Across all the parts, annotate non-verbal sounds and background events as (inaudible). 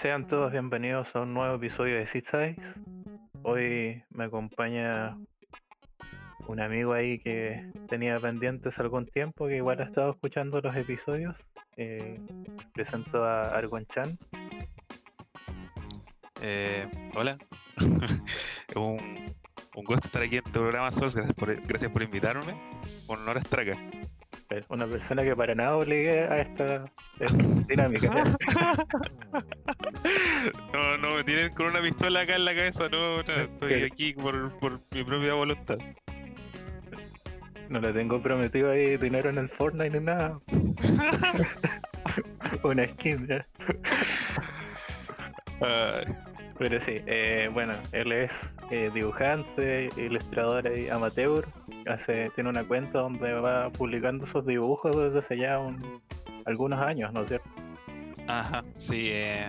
Sean todos bienvenidos a un nuevo episodio de Six Eyes. Hoy me acompaña un amigo ahí que tenía pendientes algún tiempo, que igual ha estado escuchando los episodios. Eh, presento a Argon Chan. Eh, hola, (laughs) un, un gusto estar aquí en tu programa Sol, gracias por, gracias por invitarme. Un honor estar acá. Es Una persona que para nada obligue a esta eh, (laughs) dinámica. (laughs) No, no, me tienen con una pistola acá en la cabeza, no, no, estoy aquí por, por mi propia voluntad. No le tengo prometido ahí dinero en el Fortnite ni nada. (laughs) Una skin, ya. Pero sí, eh, bueno, él es eh, dibujante, ilustrador y amateur. Hace, tiene una cuenta donde va publicando sus dibujos desde hace ya un- algunos años, ¿no es cierto? Ajá, sí, eh,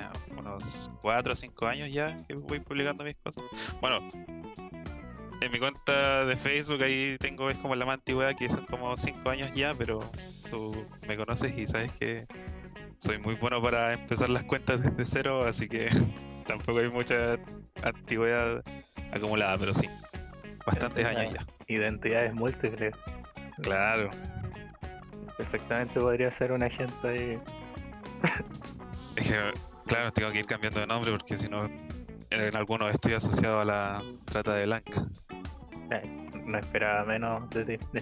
unos 4 o 5 años ya que voy publicando mis cosas. Bueno, en mi cuenta de Facebook ahí tengo, es como la más antigüedad, que son como 5 años ya, pero tú me conoces y sabes que soy muy bueno para empezar las cuentas desde cero, así que (laughs) tampoco hay mucha antigüedad acumulada, pero sí, bastantes años ya. Identidades múltiples. Claro, Perfectamente podría ser un agente ahí. Claro, tengo que ir cambiando de nombre porque si no, en algunos estoy asociado a la trata de blanca. Eh, no esperaba menos de ti. (laughs)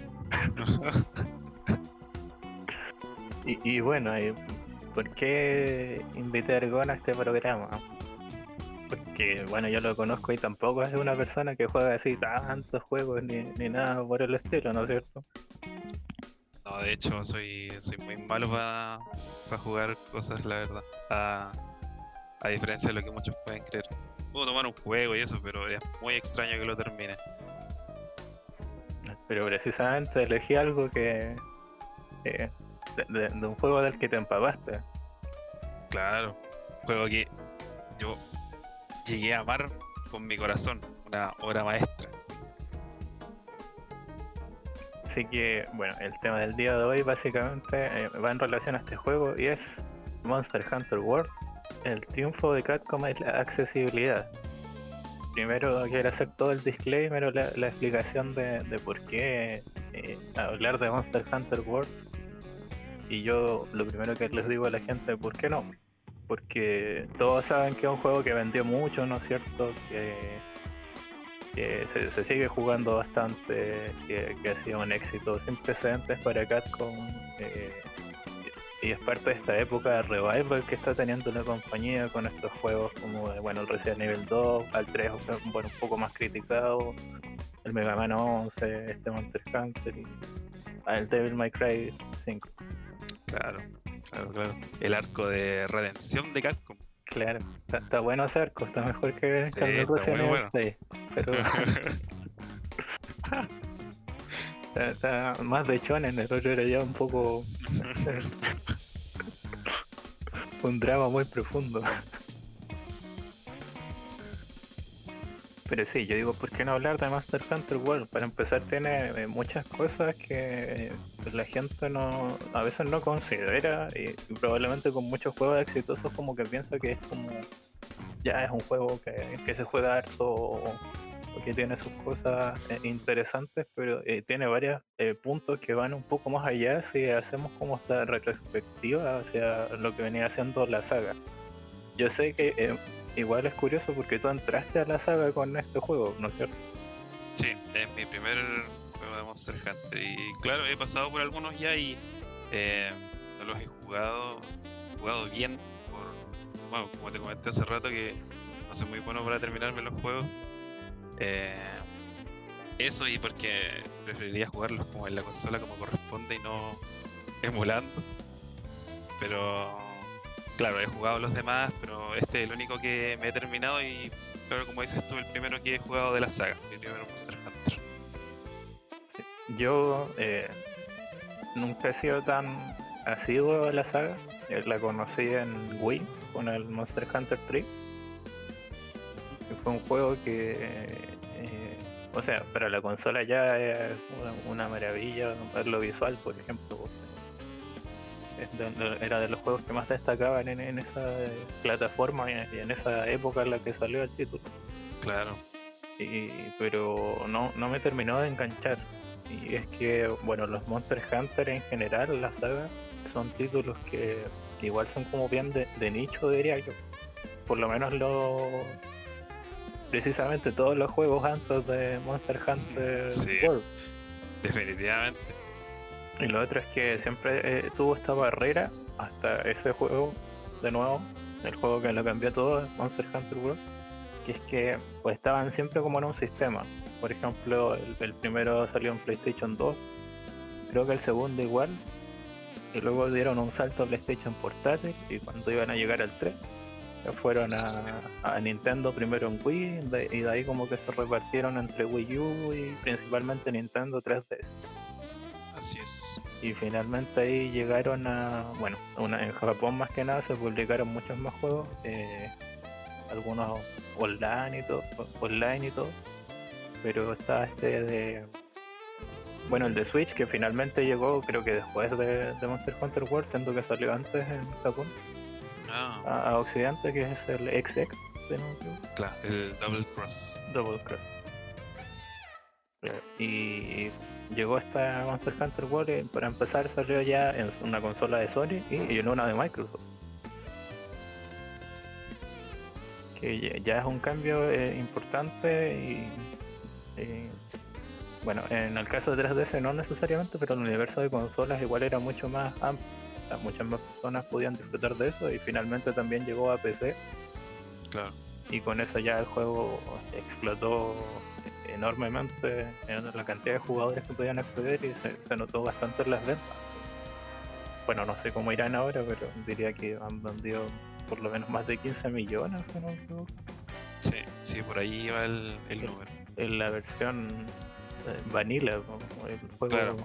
Y, y bueno, eh, ¿por qué invité a Ergon a este programa? Porque, bueno, yo lo conozco y tampoco es una persona que juega así tantos juegos ni, ni nada por el estilo, ¿no es cierto? No, de hecho, soy, soy muy malo para jugar cosas, la verdad. A, a diferencia de lo que muchos pueden creer. Puedo tomar un juego y eso, pero es muy extraño que lo termine. Pero precisamente elegí algo que... eh, de, de- de un juego del que te empapaste. Claro, juego que yo llegué a amar con mi corazón, una obra maestra. Así que, bueno, el tema del día de hoy básicamente eh, va en relación a este juego y es Monster Hunter World. El triunfo de Capcom es la accesibilidad. Primero quiero hacer todo el disclaimer o la, explicación de, por qué eh, hablar de Monster Hunter World. Y yo lo primero que les digo a la gente, ¿por qué no? Porque todos saben que es un juego que vendió mucho, ¿no es cierto? Que se, sigue jugando bastante, que, que ha sido un éxito sin precedentes para Capcom. eh, y es parte de esta época de revival que está teniendo la compañía con estos juegos como bueno, el Resident Evil 2, al 3 bueno, un poco más criticado, el Mega Man 11, este Monster Hunter y el Devil May Cry 5. Claro, claro, claro. El arco de redención de Capcom. Claro, está, está bueno ese arco, está mejor que, Sí, el Resident Evil bueno. 6, pero (laughs) (laughs) está, está más de chonen, el otro era ya un poco (laughs) un drama muy profundo. Pero sí, yo digo, ¿por qué no hablar de Master Hunter World? Para empezar tiene eh, muchas cosas que eh, la gente no a veces no considera y, y probablemente con muchos juegos exitosos como que piensa que es como ya es un juego que, que se juega harto o que tiene sus cosas eh, interesantes, pero eh, tiene varios eh, puntos que van un poco más allá si hacemos como esta retrospectiva hacia lo que venía haciendo la saga. Yo sé que igual es curioso porque tú entraste a la saga con este juego, ¿no es cierto? Sí, es mi primer juego de Monster Hunter. Y claro, he pasado por algunos ya y no los he jugado, jugado bien. Por, bueno, como te comenté hace rato que no soy muy bueno para terminarme los juegos. Eh, eso y porque preferiría jugarlos como en la consola como corresponde y no emulando. Pero claro, he jugado los demás, pero este es el único que me he terminado y claro, como dices tú, el primero que he jugado de la saga, mi primer Monster Hunter. Yo eh, nunca he sido tan asiduo a la saga. Eh, La conocí en Wii con el Monster Hunter 3. Y fue un juego que, eh, o sea, para la consola ya es una, maravilla ver lo visual, por ejemplo. era de los juegos que más destacaban en, esa plataforma y en esa época en la que salió el título. Claro. Y, pero no, no me terminó de enganchar. Y es que, bueno, los Monster Hunter en general, la saga, son títulos que, igual son como bien de, de nicho, diría yo. Por lo menos lo, precisamente todos los juegos antes de Monster Hunter World. Definitivamente. Y lo otro es que siempre eh, tuvo esta barrera hasta ese juego, de nuevo, el juego que lo cambió todo, Monster Hunter World, que es que pues estaban siempre como en un sistema. Por ejemplo, el, primero salió en PlayStation 2, creo que el segundo igual, y luego dieron un salto a PlayStation portátil y cuando iban a llegar al 3 fueron a, Nintendo primero en Wii y de ahí como que se repartieron entre Wii U y principalmente Nintendo 3DS. Así es. Y finalmente ahí llegaron a, bueno, una, en Japón más que nada se publicaron muchos más juegos, eh, algunos online y todo, online y todo, pero está este de, bueno, el de Switch que finalmente llegó creo que después de, de Monster Hunter World, siendo que salió antes en Japón a, Occidente, que es el XX. Claro, el Double Cross. Double Cross. Y llegó esta Monster Hunter World, para empezar salió ya en una consola de Sony y en una de Microsoft. Que ya es un cambio eh, importante y, bueno, en el caso de 3DS no necesariamente, pero el universo de consolas igual era mucho más amplio muchas más personas podían disfrutar de eso y finalmente también llegó a PC. Claro. Y con eso ya el juego explotó enormemente en la cantidad de jugadores que podían acceder y se, notó bastante en las ventas. Bueno, no sé cómo irán ahora, pero diría que han vendido por lo menos más de 15 millones. ¿no? Sí, sí, por ahí iba el, el número. En la versión eh, vanilla, el juego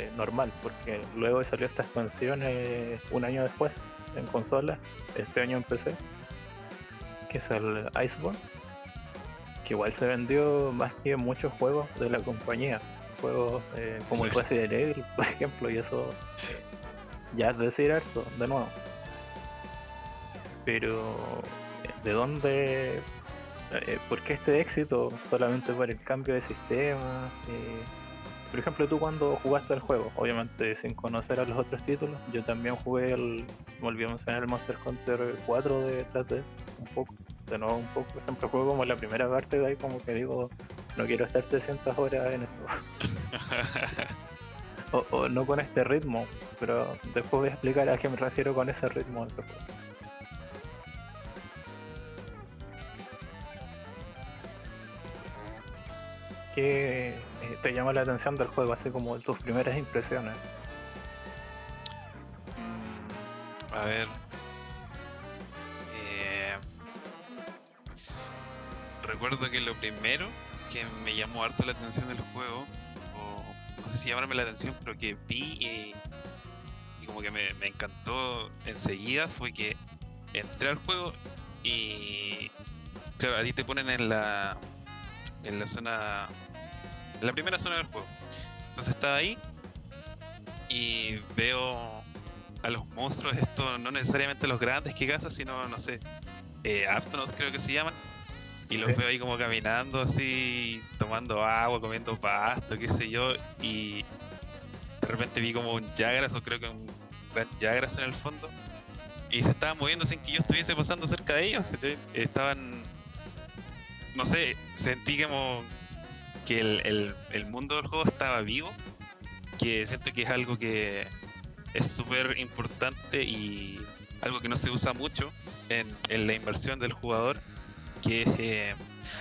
eh, normal, porque luego salió esta expansión eh, un año después en consola, este año en PC, que es el Iceborne, que igual se vendió más que muchos juegos de la compañía, juegos como el Resident Evil, (laughs) por ejemplo, y eso ya es decir esto de nuevo. Pero, ¿de dónde eh, ¿por qué este éxito? Solamente por el cambio de sistema. Eh, por ejemplo, tú cuando jugaste el juego, obviamente sin conocer a los otros títulos, yo también jugué el, me olvidé mencionar el Monster Hunter 4 de 3 un poco, de nuevo un poco, siempre juego como la primera parte de ahí como que digo, no quiero estar 300 horas en esto. (laughs) o, no con este ritmo, pero después voy a explicar a qué me refiero con ese ritmo. ¿Qué eh, te llama la atención del juego, así como tus primeras impresiones? Mm, a ver. Eh, recuerdo que lo primero que me llamó harto la atención del juego, o no sé si llamarme la atención, pero que vi y, como que me, me encantó enseguida fue que entré al juego y claro, a te ponen en la en la zona. La primera zona del juego. Entonces estaba ahí y veo a los monstruos, esto no necesariamente los grandes que cazas, sino, no sé, eh, creo que se llaman. Y los veo ahí como caminando así, tomando agua, comiendo pasto, qué sé yo. Y de repente vi como un Jagras, o creo que un gran Jagras en el fondo. Y se estaban moviendo sin que yo estuviese pasando cerca de ellos. Estaban no sé, sentí como que el, el, mundo del juego estaba vivo, que siento que es algo que es súper importante y algo que no se usa mucho en, en la inversión del jugador, que es eh,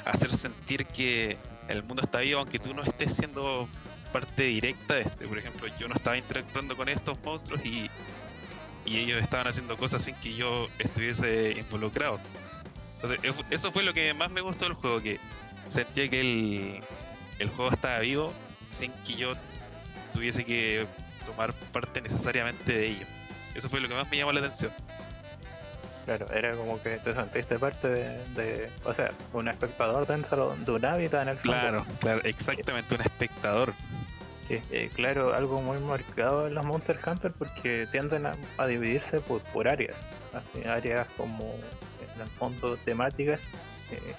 hacer sentir que el mundo está vivo aunque tú no estés siendo parte directa de este. Por ejemplo, yo no estaba interactuando con estos monstruos y, y ellos estaban haciendo cosas sin que yo estuviese involucrado. Eso fue lo que más me gustó del juego, que sentía que el, el juego estaba vivo sin que yo tuviese que tomar parte necesariamente de ello. Eso fue lo que más me llamó la atención. Claro, era como que te sentiste parte de, o sea, un espectador dentro de un hábitat en el Claro, claro, exactamente, un espectador. Sí, eh, claro, algo muy marcado en los Monster Hunter porque tienden a, a dividirse por, por áreas. Así, áreas como, en el fondo, temáticas. eh,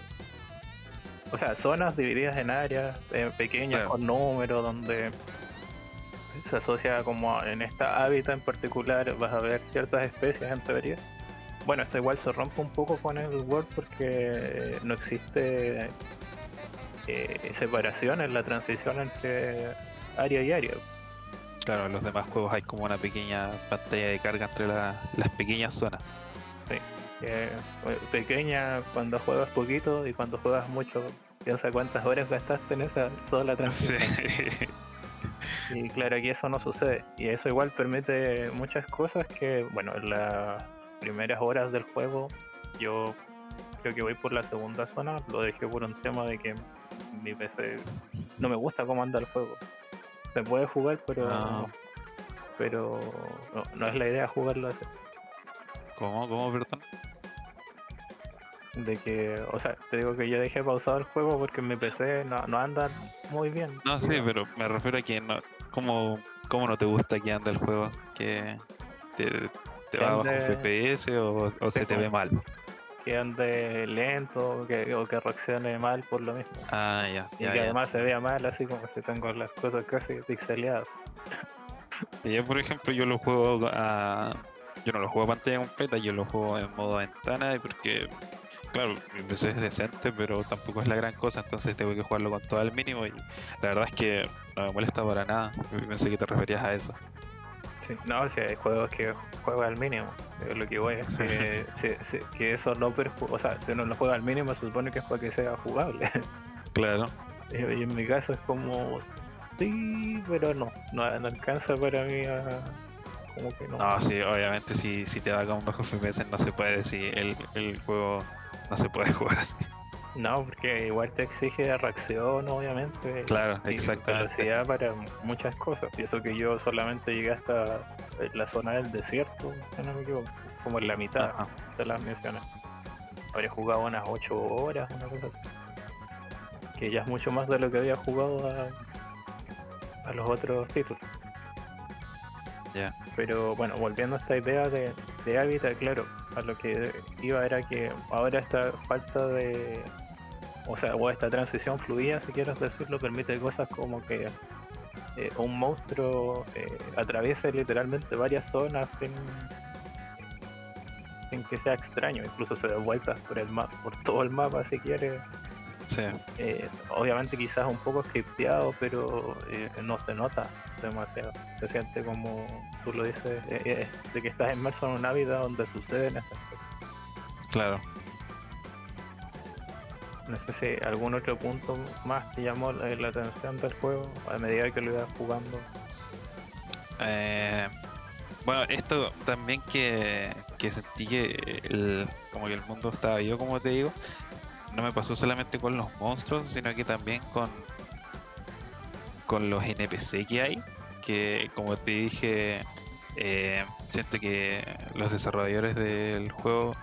o sea, zonas divididas en áreas eh, pequeñas Claro. con números donde se asocia como en esta hábitat en particular vas a ver ciertas especies en teoría. Bueno, esto igual se rompe un poco con el World porque no existe eh, separación en la transición entre área y área. Claro, en los demás juegos hay como una pequeña pantalla de carga entre la- las pequeñas zonas. que, eh, pequeña cuando juegas poquito y cuando juegas mucho, piensa cuántas horas gastaste en esa toda la Sí. transición. Y claro, aquí eso no sucede. Y eso igual permite muchas cosas que, bueno, en las primeras horas del juego, yo creo que voy por la segunda zona, lo dejé por un tema de que mi PC no me gusta cómo anda el juego. Se puede jugar, pero Ah. pero no, no es la idea jugarlo así. ¿Cómo? ¿Cómo, perdón? De que, o sea, te digo que yo dejé pausado el juego porque mi PC no, no anda muy bien. No, sí, digamos. pero me refiero a que no, ¿cómo, cómo no te gusta que anda el juego? ¿Que te, te va bajo FPS o, o se te ve mal? que ande lento que, o que reaccione mal por lo mismo. Ah, ya. Y ya, que ya. además se vea mal, así como si tengo las cosas casi pixeleadas. Yo, por ejemplo, yo lo juego a. Yo no lo juego a pantalla completa, yo lo juego en modo ventana, y porque, claro, mi PC es decente, pero tampoco es la gran cosa, entonces tengo que jugarlo con todo el mínimo. Y la verdad es que no me molesta para nada. Pensé que te referías a eso. Sí, no, si hay juegos que juega al mínimo. eh, Lo que voy es que, (laughs) si- si- que eso no perjudica. O sea, si uno lo juega al mínimo, se supone que es para que sea jugable. (laughs) Claro. y y en mi caso es como. Sí, pero no. No, no alcanza para mí a. Como que no. No, sí, obviamente, si, si te va con bajo FPS, no se puede, si el, el juego no se puede jugar así. No, porque igual te exige reacción, obviamente. Claro, exactamente. velocidad para muchas cosas. Y eso que yo solamente llegué hasta la zona del desierto, si no me equivoco, como en la mitad Ajá. de las misiones. Habría jugado unas 8 horas, una cosa así. Que ya es mucho más de lo que había jugado a, a los otros títulos. Ya. Pero bueno, volviendo a esta idea de, de hábitat, claro, a lo que iba era que ahora esta falta de, o sea, o esta transición fluida, si quieres decirlo, permite cosas como que eh, un monstruo eh, atraviese literalmente varias zonas sin, sin que sea extraño, incluso se dé vueltas por el mapa, por todo el mapa si quiere. Sí, Eh, obviamente quizás un poco scripteado, pero eh, no se nota demasiado. Se siente como tú lo dices, eh, eh, de que estás inmerso en una vida donde suceden estas cosas. claro. No sé si algún otro punto más te llamó la, la atención del juego a medida que lo ibas jugando. Eh, bueno, esto también que, que sentí que el, como que el mundo estaba vivo, como te digo, no me pasó solamente con los monstruos, sino que también con, con los NPC que hay, que como te dije, eh, siento que los desarrolladores del juego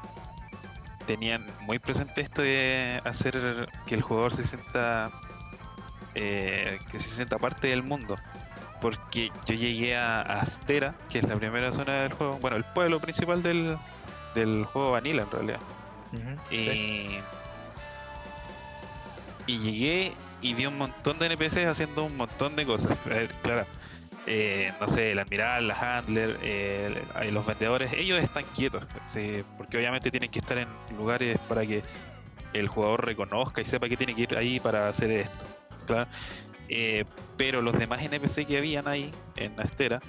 tenían muy presente esto de hacer que el jugador se sienta eh, que se sienta parte del mundo porque yo llegué a Astera, que es la primera zona del juego, bueno, el pueblo principal del, del juego Vanilla en realidad. Sí. Y, y llegué y vi un montón de NPCs haciendo un montón de cosas. A ver, claro, eh, no sé, el admiral, la handler, eh, el- los vendedores, ellos están quietos, sí, porque obviamente tienen que estar en lugares para que el jugador reconozca y sepa que tiene que ir ahí para hacer esto. Claro. Eh, pero los demás NPC que habían ahí en Astera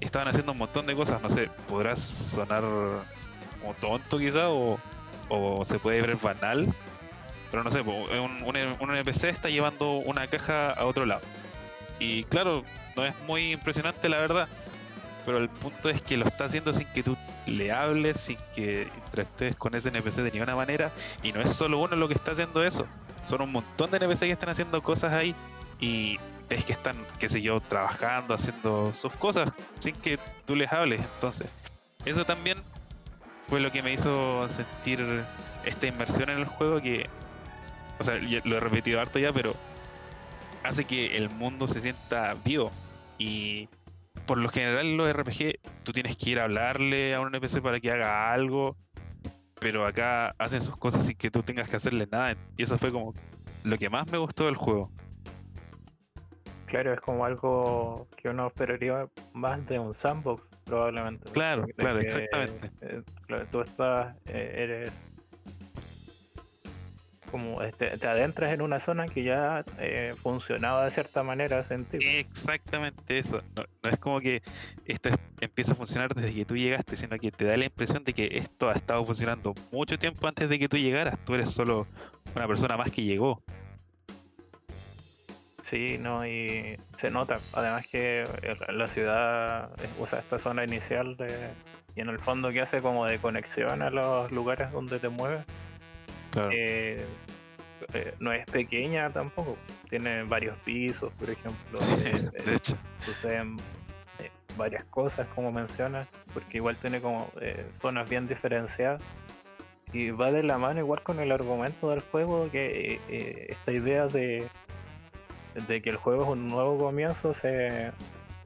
estaban haciendo un montón de cosas. No sé, podrás sonar como tonto quizá o, o se puede ver banal. Pero no sé, un, un NPC está llevando una caja a otro lado. Y claro, no es muy impresionante la verdad. Pero el punto es que lo está haciendo sin que tú le hables, sin que interactúes con ese NPC de ninguna manera. Y no es solo uno lo que está haciendo eso. Son un montón de NPC que están haciendo cosas ahí. Y ves que están, qué sé yo, trabajando, haciendo sus cosas sin que tú les hables. Entonces, eso también fue lo que me hizo sentir esta inmersión en el juego que, o sea, lo he repetido harto ya, pero hace que el mundo se sienta vivo. Y por lo general en los RPG tú tienes que ir a hablarle a un NPC para que haga algo, pero acá hacen sus cosas sin que tú tengas que hacerle nada. Y eso fue como lo que más me gustó del juego. Claro, es como algo que uno esperaría más de un sandbox, probablemente. Claro, claro, exactamente. Eh, tú estás, eh, eres como este, te adentras en una zona que ya eh, funcionaba de cierta manera. Exactamente eso. No, es como que esto empieza a funcionar desde que tú llegaste, sino que te da la impresión de que esto ha estado funcionando mucho tiempo antes de que tú llegaras. Tú eres solo una persona más que llegó. Sí, no, y se nota. Además que la ciudad usa esta zona inicial de, y en el fondo que hace como de conexión a los lugares donde te mueves eh, eh, no es pequeña tampoco, tiene varios pisos, por ejemplo. (laughs) de hecho. Suceden eh, varias cosas, como mencionas, porque igual tiene como zonas bien diferenciadas. Y va de la mano igual con el argumento del juego, que esta idea de, de que el juego es un nuevo comienzo se,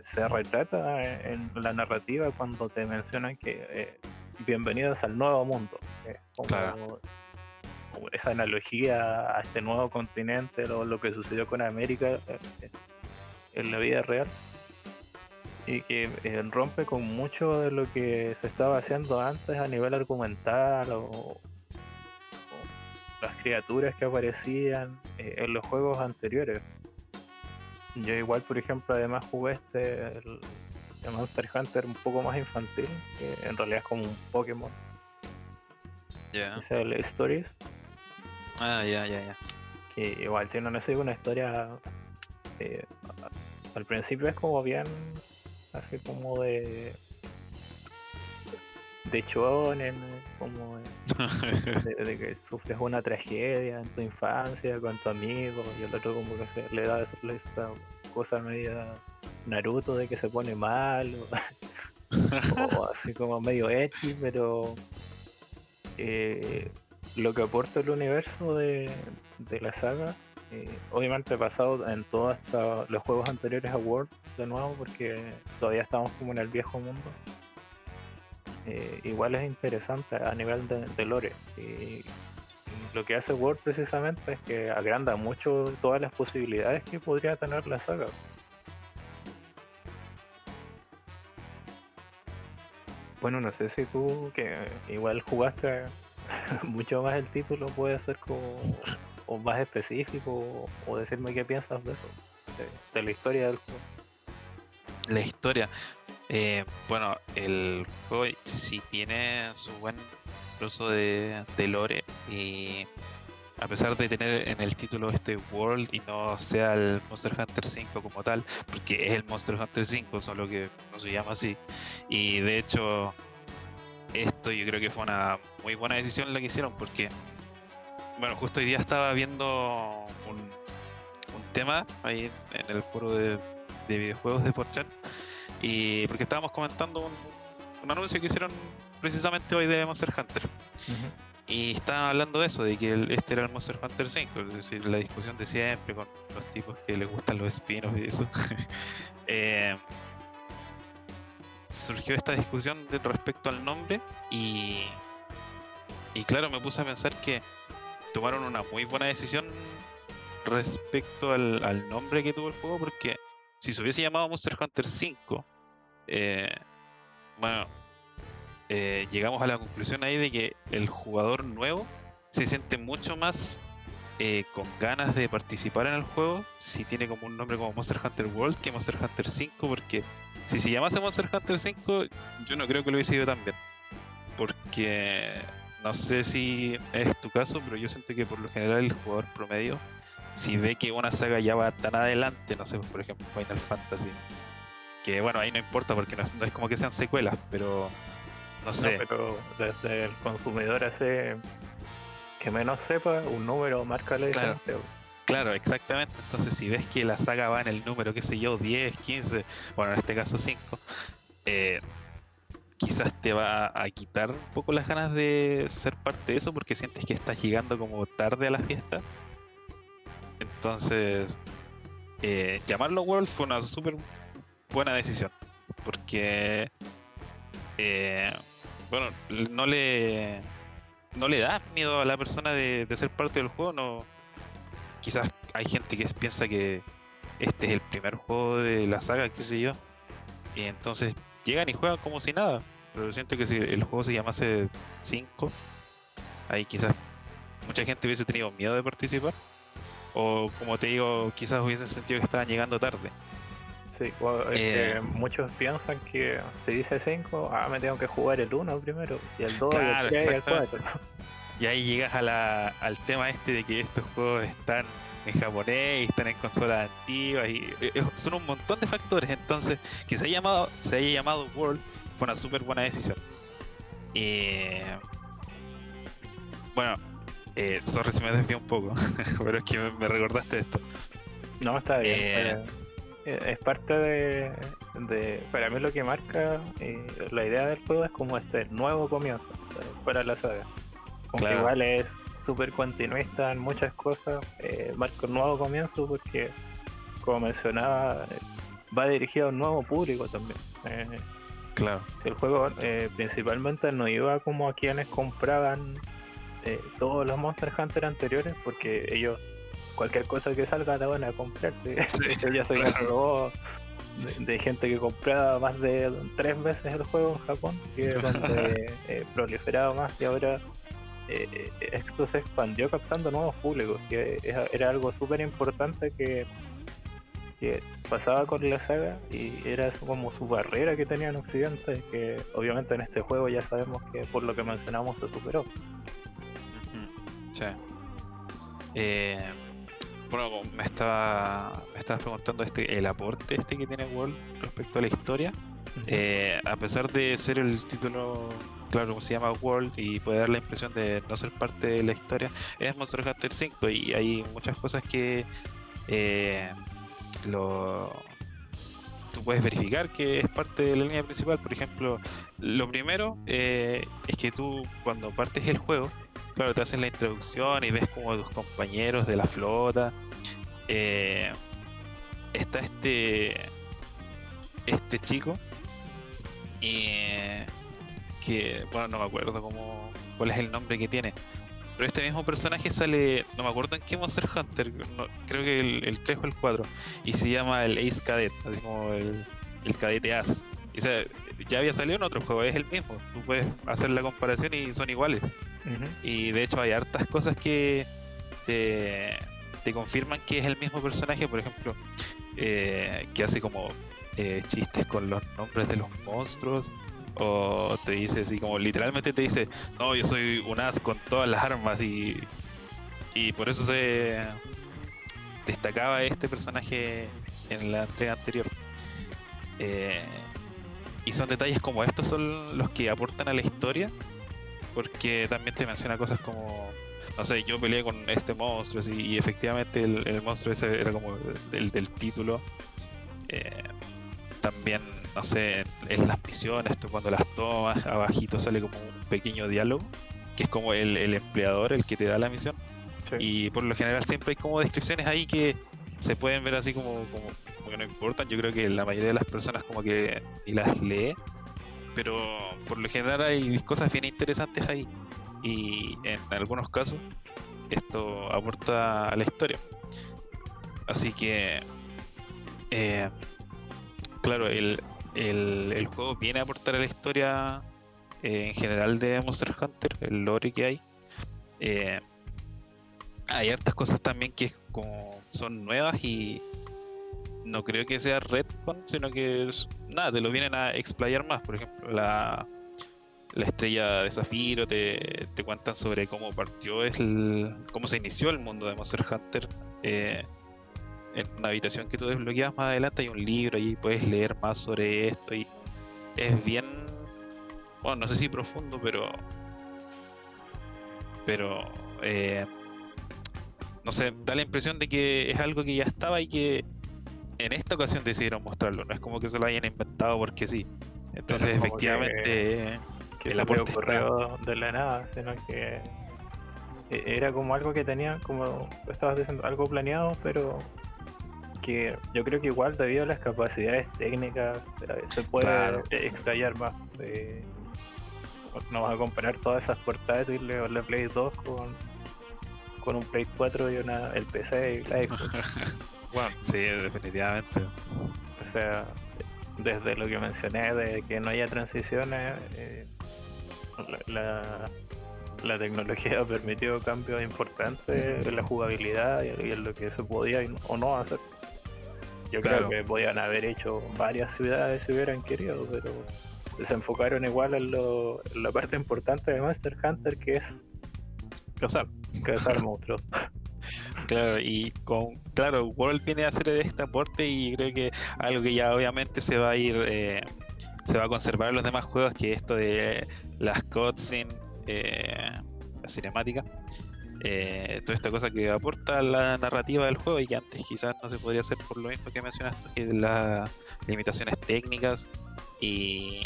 se retrata en la narrativa cuando te mencionan que bienvenidos al nuevo mundo. como esa analogía a este nuevo continente, lo, lo que sucedió con América eh, eh, en la vida real y que eh, rompe con mucho de lo que se estaba haciendo antes a nivel argumental o, las criaturas que aparecían en los juegos anteriores. Yo igual, por ejemplo, además jugué este el, Monster Hunter un poco más infantil, que en realidad es como un Pokémon. Es el Stories. Ah, ya, ya, ya. Que igual tiene, no sé, una historia. Eh, al principio es como bien. Así como de. De chonen, como (laughs) de, que sufres una tragedia en tu infancia con tu amigo y el otro como que se, le da esa cosa media Naruto de que se pone mal o, (laughs) así como medio X, pero eh, lo que aporta el universo de, la saga, eh, obviamente basado en todos los juegos anteriores a World, de nuevo, porque todavía estamos como en el viejo mundo. Eh, igual es interesante a nivel de, lore. Y, lo que hace World precisamente es que agranda mucho todas las posibilidades que podría tener la saga. Bueno, no sé si tú, que igual jugaste (laughs) mucho más el título puede ser como o más específico o decirme qué piensas de eso, de, la historia del juego. La historia, eh, bueno, el juego sí tiene su buen uso de, lore y a pesar de tener en el título este World y no sea el Monster Hunter 5 como tal, porque es el Monster Hunter 5, solo que no se llama así. Y de hecho, esto yo creo que fue una muy buena decisión la que hicieron porque, bueno, justo hoy día estaba viendo un, un tema ahí en el foro de, videojuegos de Forchan y porque estábamos comentando un, anuncio que hicieron precisamente hoy de Monster Hunter. Y estaban hablando de eso, de que este era el Monster Hunter 5, es decir, la discusión de siempre con los tipos que les gustan los espinos y eso. (laughs) eh, surgió esta discusión respecto al nombre y, y claro, me puse a pensar que tomaron una muy buena decisión respecto al, nombre que tuvo el juego porque si se hubiese llamado Monster Hunter 5, eh, bueno, eh, llegamos a la conclusión ahí de que el jugador nuevo se siente mucho más eh, con ganas de participar en el juego si tiene como un nombre como Monster Hunter World que Monster Hunter 5 porque si se llamase Monster Hunter 5, yo no creo que lo hubiese ido tan bien. Porque no sé si es tu caso, pero yo siento que por lo general el jugador promedio, si ve que una saga ya va tan adelante, no sé, por ejemplo Final Fantasy, que bueno, ahí no importa porque no, es como que sean secuelas, pero no sé. pero desde el consumidor hace que menos sepa, un número marca la diferencia. Claro, exactamente. Entonces, si ves que la saga va en el número, qué sé yo, 10, 15, bueno, en este caso 5, eh, quizás te va a quitar un poco las ganas de ser parte de eso porque sientes que estás llegando como tarde a la fiesta. Entonces, eh, llamarlo World fue una súper buena decisión. Porque, eh, bueno, no le, no le da miedo a la persona de, ser parte del juego. No, quizás hay gente que piensa que este es el primer juego de la saga, qué sé yo. Y entonces llegan y juegan como si nada. Pero siento que si el juego se llamase 5, ahí quizás mucha gente hubiese tenido miedo de participar. O como te digo, quizás hubiese sentido que estaban llegando tarde. Sí, eh, muchos piensan que se dice 5, ah, me tengo que jugar el 1 primero, y el 2, y el 4. Y ahí llegas a la, al tema este de que estos juegos están en japonés y están en consolas antiguas y eh, eh, son un montón de factores. Entonces, que se haya llamado, se haya llamado World fue una súper buena decisión. bueno, eh, sorry si me desvío un poco, (laughs) pero es que me, recordaste esto. No, está bien. Eh, eh, es parte de, Para mí lo que marca la idea del juego es como este nuevo comienzo para la saga. Aunque igual es súper continuista en muchas cosas, marca un nuevo comienzo porque, como mencionaba, va dirigido a un nuevo público también. claro. El juego principalmente no iba como a quienes compraban todos los Monster Hunter anteriores, porque ellos, cualquier cosa que salga, la van a comprar. ya soy un de, gente que compraba más de tres veces el juego en Japón, que donde (laughs) eh, proliferaba más y ahora eh, esto se expandió captando nuevos públicos, que era algo súper importante que, que pasaba con la saga y era como su barrera que tenía en Occidente, que obviamente en este juego ya sabemos que por lo que mencionamos se superó. Eh, bueno, me estaba me estabas preguntando este el aporte este que tiene World respecto a la historia. Eh, a pesar de ser el título, claro, se llama World y puede dar la impresión de no ser parte de la historia, es Monster Hunter 5 y hay muchas cosas que eh, lo tú puedes verificar que es parte de la línea principal. Por ejemplo, lo primero es que tú cuando partes el juego claro, te hacen la introducción y ves como tus compañeros de la flota. Eh, está este este chico y que bueno no me acuerdo cómo cuál es el nombre que tiene pero este mismo personaje sale no me acuerdo en qué Monster Hunter creo que el, el 3 o el 4 y se llama el Ace Cadet así como el, el cadete As y, ya había salido en otro juego es el mismo tú puedes hacer la comparación y son iguales y de hecho hay hartas cosas que te, confirman que es el mismo personaje, por ejemplo, eh, que hace como eh, chistes con los nombres de los monstruos. O te dice así como literalmente te dice, no, yo soy un as con todas las armas y, y por eso se destacaba este personaje en la entrega anterior. Eh, y son detalles como estos son los que aportan a la historia porque también te menciona cosas como, no sé, yo peleé con este monstruo y, efectivamente el, monstruo ese era como el del título. Eh, también, no sé, en, las misiones, tú cuando las tomas, abajito sale como un pequeño diálogo, que es como el, empleador el que te da la misión. Y por lo general siempre hay como descripciones ahí que se pueden ver así como, como, como, que no importan. Yo creo que la mayoría de las personas como que ni las lee pero por lo general hay cosas bien interesantes ahí y en algunos casos esto aporta a la historia. Así que, eh, claro, el, juego viene a aportar a la historia eh, en general de Monster Hunter, el lore que hay. Eh, hay hartas cosas también que son nuevas y no creo que sea Redcon, sino que nada, te lo vienen a explayar más. Por ejemplo, la, la estrella de Zafiro te, te cuentan sobre cómo partió, el, cómo se inició el mundo de Monster Hunter. Eh, en una habitación que tú desbloqueas más adelante hay un libro y puedes leer más sobre esto y es bien, bueno, no sé si profundo, pero, pero, eh, no sé, da la impresión de que es algo que ya estaba y que en esta ocasión decidieron mostrarlo, no es como que se lo hayan inventado porque sí. Entonces, efectivamente, que, el aporte ocurrió de la nada, sino que e-, era como algo que tenía, como estabas diciendo, algo planeado, pero que yo creo que igual debido a las capacidades técnicas eh, se puede Claro. explayar más. eh, no vas a comparar todas esas portátiles o la Play 2 con, con un Play 4 y una, el PC y la Xbox. (laughs) Bueno, Sí, definitivamente. o sea, desde lo que mencioné de que no haya transiciones, eh, la, la- la tecnología ha permitido cambios importantes en la jugabilidad y, y en lo que se podía o no hacer. Yo Claro. creo que podían haber hecho varias ciudades si hubieran querido, pero se enfocaron igual en, lo- en la parte importante de Monster Hunter que es Cazar. cazar (laughs) monstruos. Claro, y con, claro, World viene a hacer este aporte y creo que algo que ya obviamente se va a ir, eh, se va a conservar en los demás juegos, que esto de las cutscenes, eh, la cinemática, eh, toda esta cosa que aporta la narrativa del juego y que antes quizás no se podría hacer por lo mismo que mencionaste, que las limitaciones técnicas y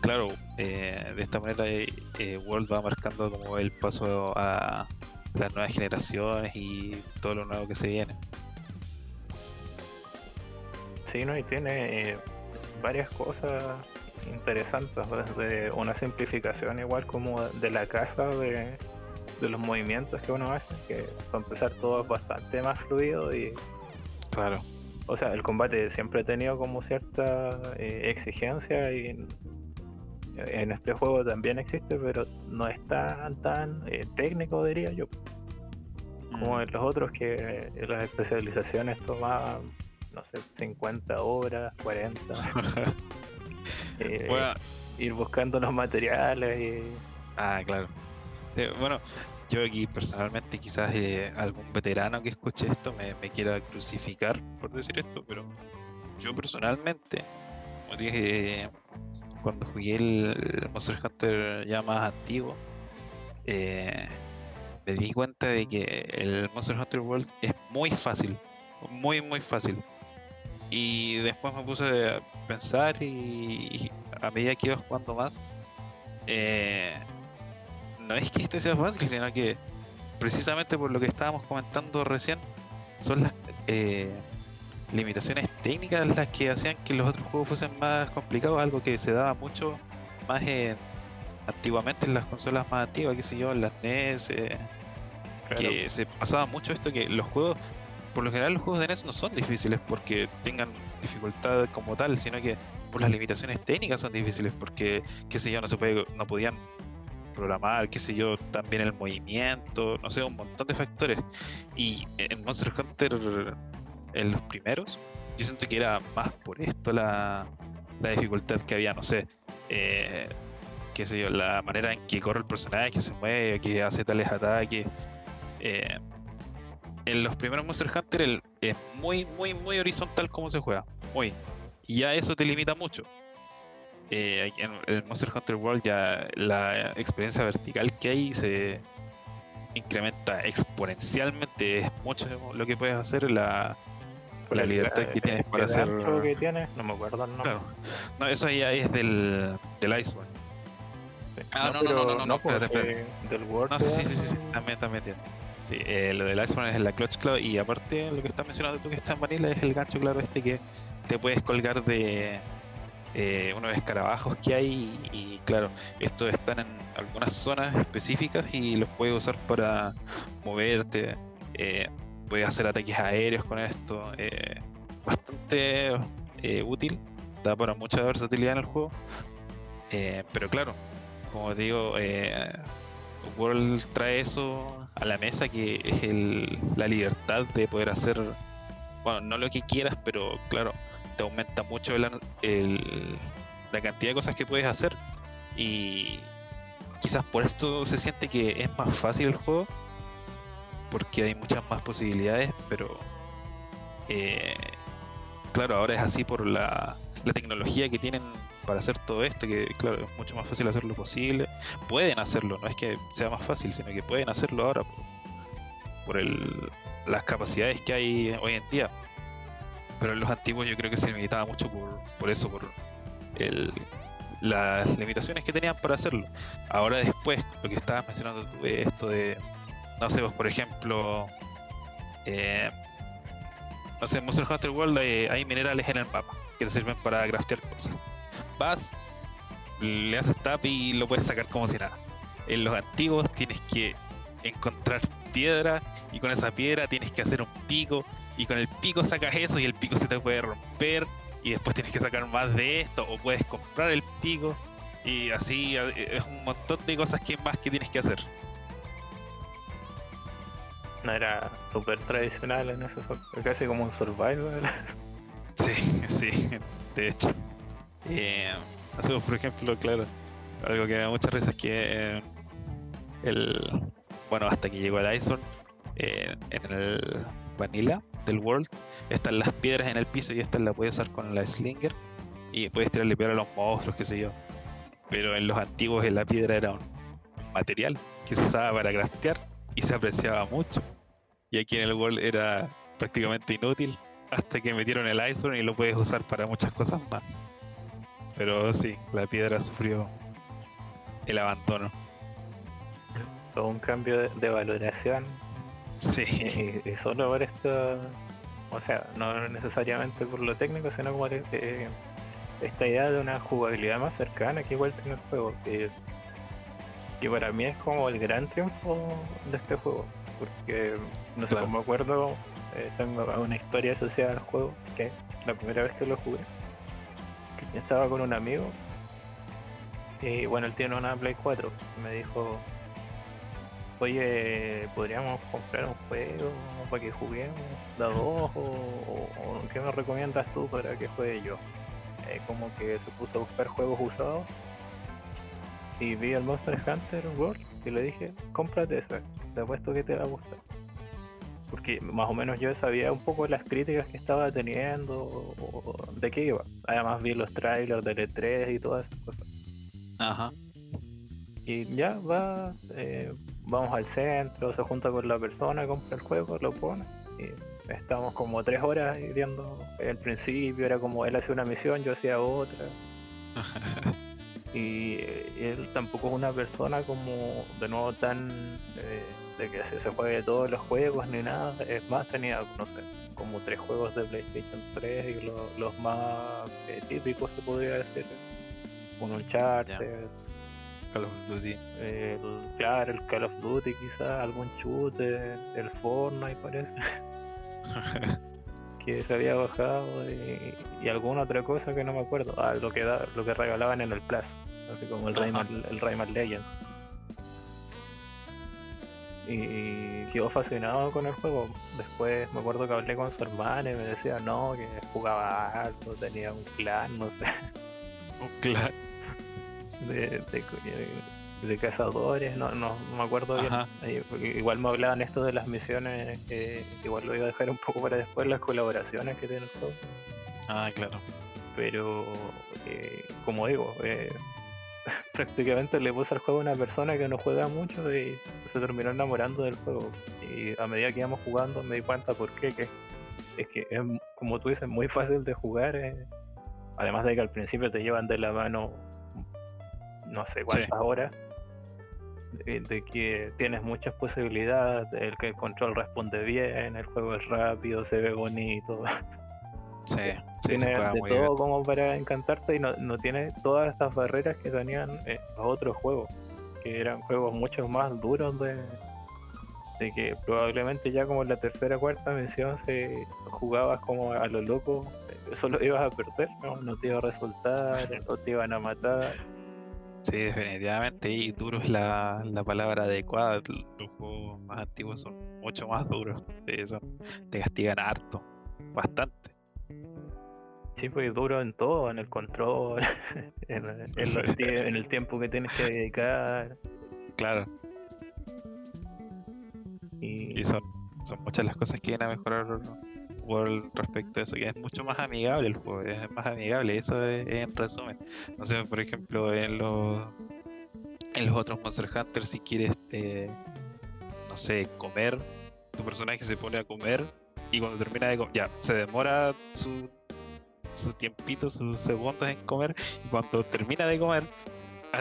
claro, eh, de esta manera eh, eh, World va marcando como el paso a las nuevas generaciones y todo lo nuevo que se viene. Sí, ¿no? Y tiene varias cosas interesantes, desde una simplificación igual como de la casa de, de los movimientos que uno hace, que para empezar todo es bastante más fluido y, Claro. o sea, el combate siempre ha tenido como cierta eh, exigencia y en este juego también existe, pero no es tan, tan eh, técnico, diría yo, como en los otros que eh, las especializaciones tomaban, no sé, 50 horas, 40. (laughs) eh, Bueno, ir buscando los materiales y ah, claro. (laughs) Bueno, yo aquí personalmente quizás eh, algún veterano que escuche esto me, me quiera crucificar por decir esto, pero yo personalmente, como dije, cuando jugué el, el Monster Hunter ya más antiguo, eh, me di cuenta de que el Monster Hunter World es muy fácil, muy muy fácil. Y después me puse a pensar y, y a medida que iba jugando más, eh, no es que este sea fácil, sino que precisamente por lo que estábamos comentando recién, son las eh, limitaciones técnicas las que hacían que los otros juegos fuesen más complicados, algo que se daba mucho más en, antiguamente en las consolas más antiguas, qué sé yo, en las NES, eh, claro, que se pasaba mucho esto que los juegos, por lo general los juegos de NES no son difíciles porque tengan dificultad como tal, sino que por las limitaciones técnicas son difíciles porque, qué sé yo, no se puede, no podían programar, qué sé yo, también el movimiento, no sé, un montón de factores. Y en Monster Hunter, en los primeros, yo siento que era más por esto la, la dificultad que había, no sé, eh, qué sé yo, la manera en que corre el personaje, que se mueve, que hace tales ataques. eh, en los primeros Monster Hunter es muy, muy, muy horizontal como se juega. Muy. Y ya eso te limita mucho. Eh, en el Monster Hunter World ya la experiencia vertical que hay se incrementa exponencialmente. Es mucho lo que puedes hacer, la, la el- libertad el- que tienes el para hacer- gancho que tienes, no me acuerdo el nombre. Claro. No, eso ya es del, del Iceborne. Sí. Ah, no, no, no, no, no, no, pues, espérate, eh, del Word. No, sí, sí, sí, sí, también, también tiene. Sí, eh, lo del Iceborne es la Clutch Claw y aparte lo que estás mencionando tú que está en Vanilla es el gancho claro este que te puedes colgar de eh, unos escarabajos que hay y, claro, estos están en algunas zonas específicas y los puedes usar para moverte, eh, puedes hacer ataques aéreos con esto, eh, bastante eh, útil, da para mucha versatilidad en el juego, Eh, pero claro, como te digo, World trae eso a la mesa que es el, la libertad de poder hacer, bueno, no lo que quieras, pero claro, te aumenta mucho el- la cantidad de cosas que puedes hacer y quizás por esto se siente que es más fácil el juego porque hay muchas más posibilidades, pero eh, claro, ahora es así por la, la tecnología que tienen para hacer todo esto, que claro, es mucho más fácil hacerlo posible. Pueden hacerlo, no es que sea más fácil, sino que pueden hacerlo ahora por, por el, las capacidades que hay hoy en día. Pero en los antiguos yo creo que se limitaba mucho por, por eso, por el, las limitaciones que tenían para hacerlo. Ahora después, lo que estabas mencionando tú, esto de, no sé, pues por ejemplo, eh, o sea, en Monster Hunter World hay, hay minerales en el mapa que te sirven para craftear cosas. Vas, le haces tap y lo puedes sacar como si nada. En los antiguos tienes que encontrar piedra y con esa piedra tienes que hacer un pico y con el pico sacas eso y el pico se te puede romper y después tienes que sacar más de esto o puedes comprar el pico y así eh, es un montón de cosas que más que tienes que hacer. No era súper tradicional en eso, casi como un survival. (laughs) Sí, sí, de hecho. Eh, por ejemplo, claro, algo que me da mucha risa es que eh, el. Bueno, hasta que llegó el Iceborne, eh, en el Vanilla del World, están las piedras en el piso y esta la puedes usar con la Slinger y puedes tirarle piedra a los monstruos, qué sé yo. Pero en los antiguos la piedra era un material que se usaba para craftear y se apreciaba mucho. Y aquí en el World era prácticamente inútil hasta que metieron el Iceborne y lo puedes usar para muchas cosas más. Pero sí, la piedra sufrió el abandono. Todo un cambio de valoración. Sí. Y, y solo por esto, o sea, no necesariamente por lo técnico, sino como eh, esta idea de una jugabilidad más cercana que igual tiene el juego. Que, que para mí es como el gran triunfo de este juego. Porque, no sé, Claro. me acuerdo, eh, tengo una historia asociada al juego, que la primera vez que lo jugué, que estaba con un amigo, y bueno, él tiene una Play 4, y me dijo, oye, podríamos comprar un juego para que juguemos, da dos, o, o- qué me recomiendas tú para que juegue yo. Eh, como que se puso a buscar juegos usados y vi el Monster Hunter World y le dije, cómprate ese, te apuesto que te va a gustar. Porque más o menos yo sabía un poco las críticas que estaba teniendo o de qué iba. Además vi los trailers del E3 y todas esas cosas. Ajá. Y ya va, eh, vamos al centro, se junta con la persona, compra el juego, lo pone. Y estamos como tres horas viendo el principio, era como él hacía una misión, yo hacía otra. (laughs) Y él tampoco es una persona como de nuevo tan eh, de que se, se juegue todos los juegos ni nada. Es más, tenía, no sé, como tres juegos de PlayStation 3 y lo- los más eh, típicos se podría decir. Un Uncharted, Call of Duty. el, claro, el Call of Duty quizás, algún shooter, el Fortnite parece, (laughs) que se había bajado y, y alguna otra cosa que no me acuerdo. Ah, lo que da, lo que regalaban en el plazo, así como el. Rayman, el Rayman Legends. Y quedó fascinado con el juego. Después me acuerdo que hablé con su hermana y me decía no, que jugaba alto, tenía un clan, no sé. Un clan. De, de, de cazadores, no, no, no me acuerdo bien. Igual me hablaban esto de las misiones, que igual lo iba a dejar un poco para después, las colaboraciones que tiene el juego. Ah, claro. Pero, eh, como digo, eh, (laughs) prácticamente le puse al juego a una persona que no juega mucho y se terminó enamorando del juego. Y a medida que íbamos jugando me di cuenta por qué, que es que es, como tú dices, muy fácil de jugar. eh. Además de que al principio te llevan de la mano no sé cuántas horas. De, de que tienes muchas posibilidades, el que el control responde bien, el juego es rápido, se ve bonito, (laughs) Sí, sí, tiene de todo bien. como para encantarte y no, no tiene todas estas barreras que tenían eh, los otros juegos, que eran juegos mucho más duros de, de que probablemente ya como en la tercera o cuarta misión se jugabas como a lo loco, eh, solo (laughs) ibas a perder, no, no te iba a resultar, no te iban a matar. Sí, definitivamente. Y duro es la, la palabra adecuada. Los juegos más antiguos son mucho más duros. Son- te castigan harto. Bastante. Sí, pues duro en todo, en el control, (laughs) en, en los Sí. tie- en el tiempo que tienes que dedicar. Claro. Y, Y son, son muchas las cosas que vienen a mejorar World respecto a eso. Que es mucho más amigable el juego. Es más amigable. Eso es, en resumen. No sé, por ejemplo, en los, en los otros Monster Hunter, si quieres, eh, no sé, comer, tu personaje se pone a comer y cuando termina de comer, ya, se demora su, su tiempito, sus segundos en comer y cuando termina de comer,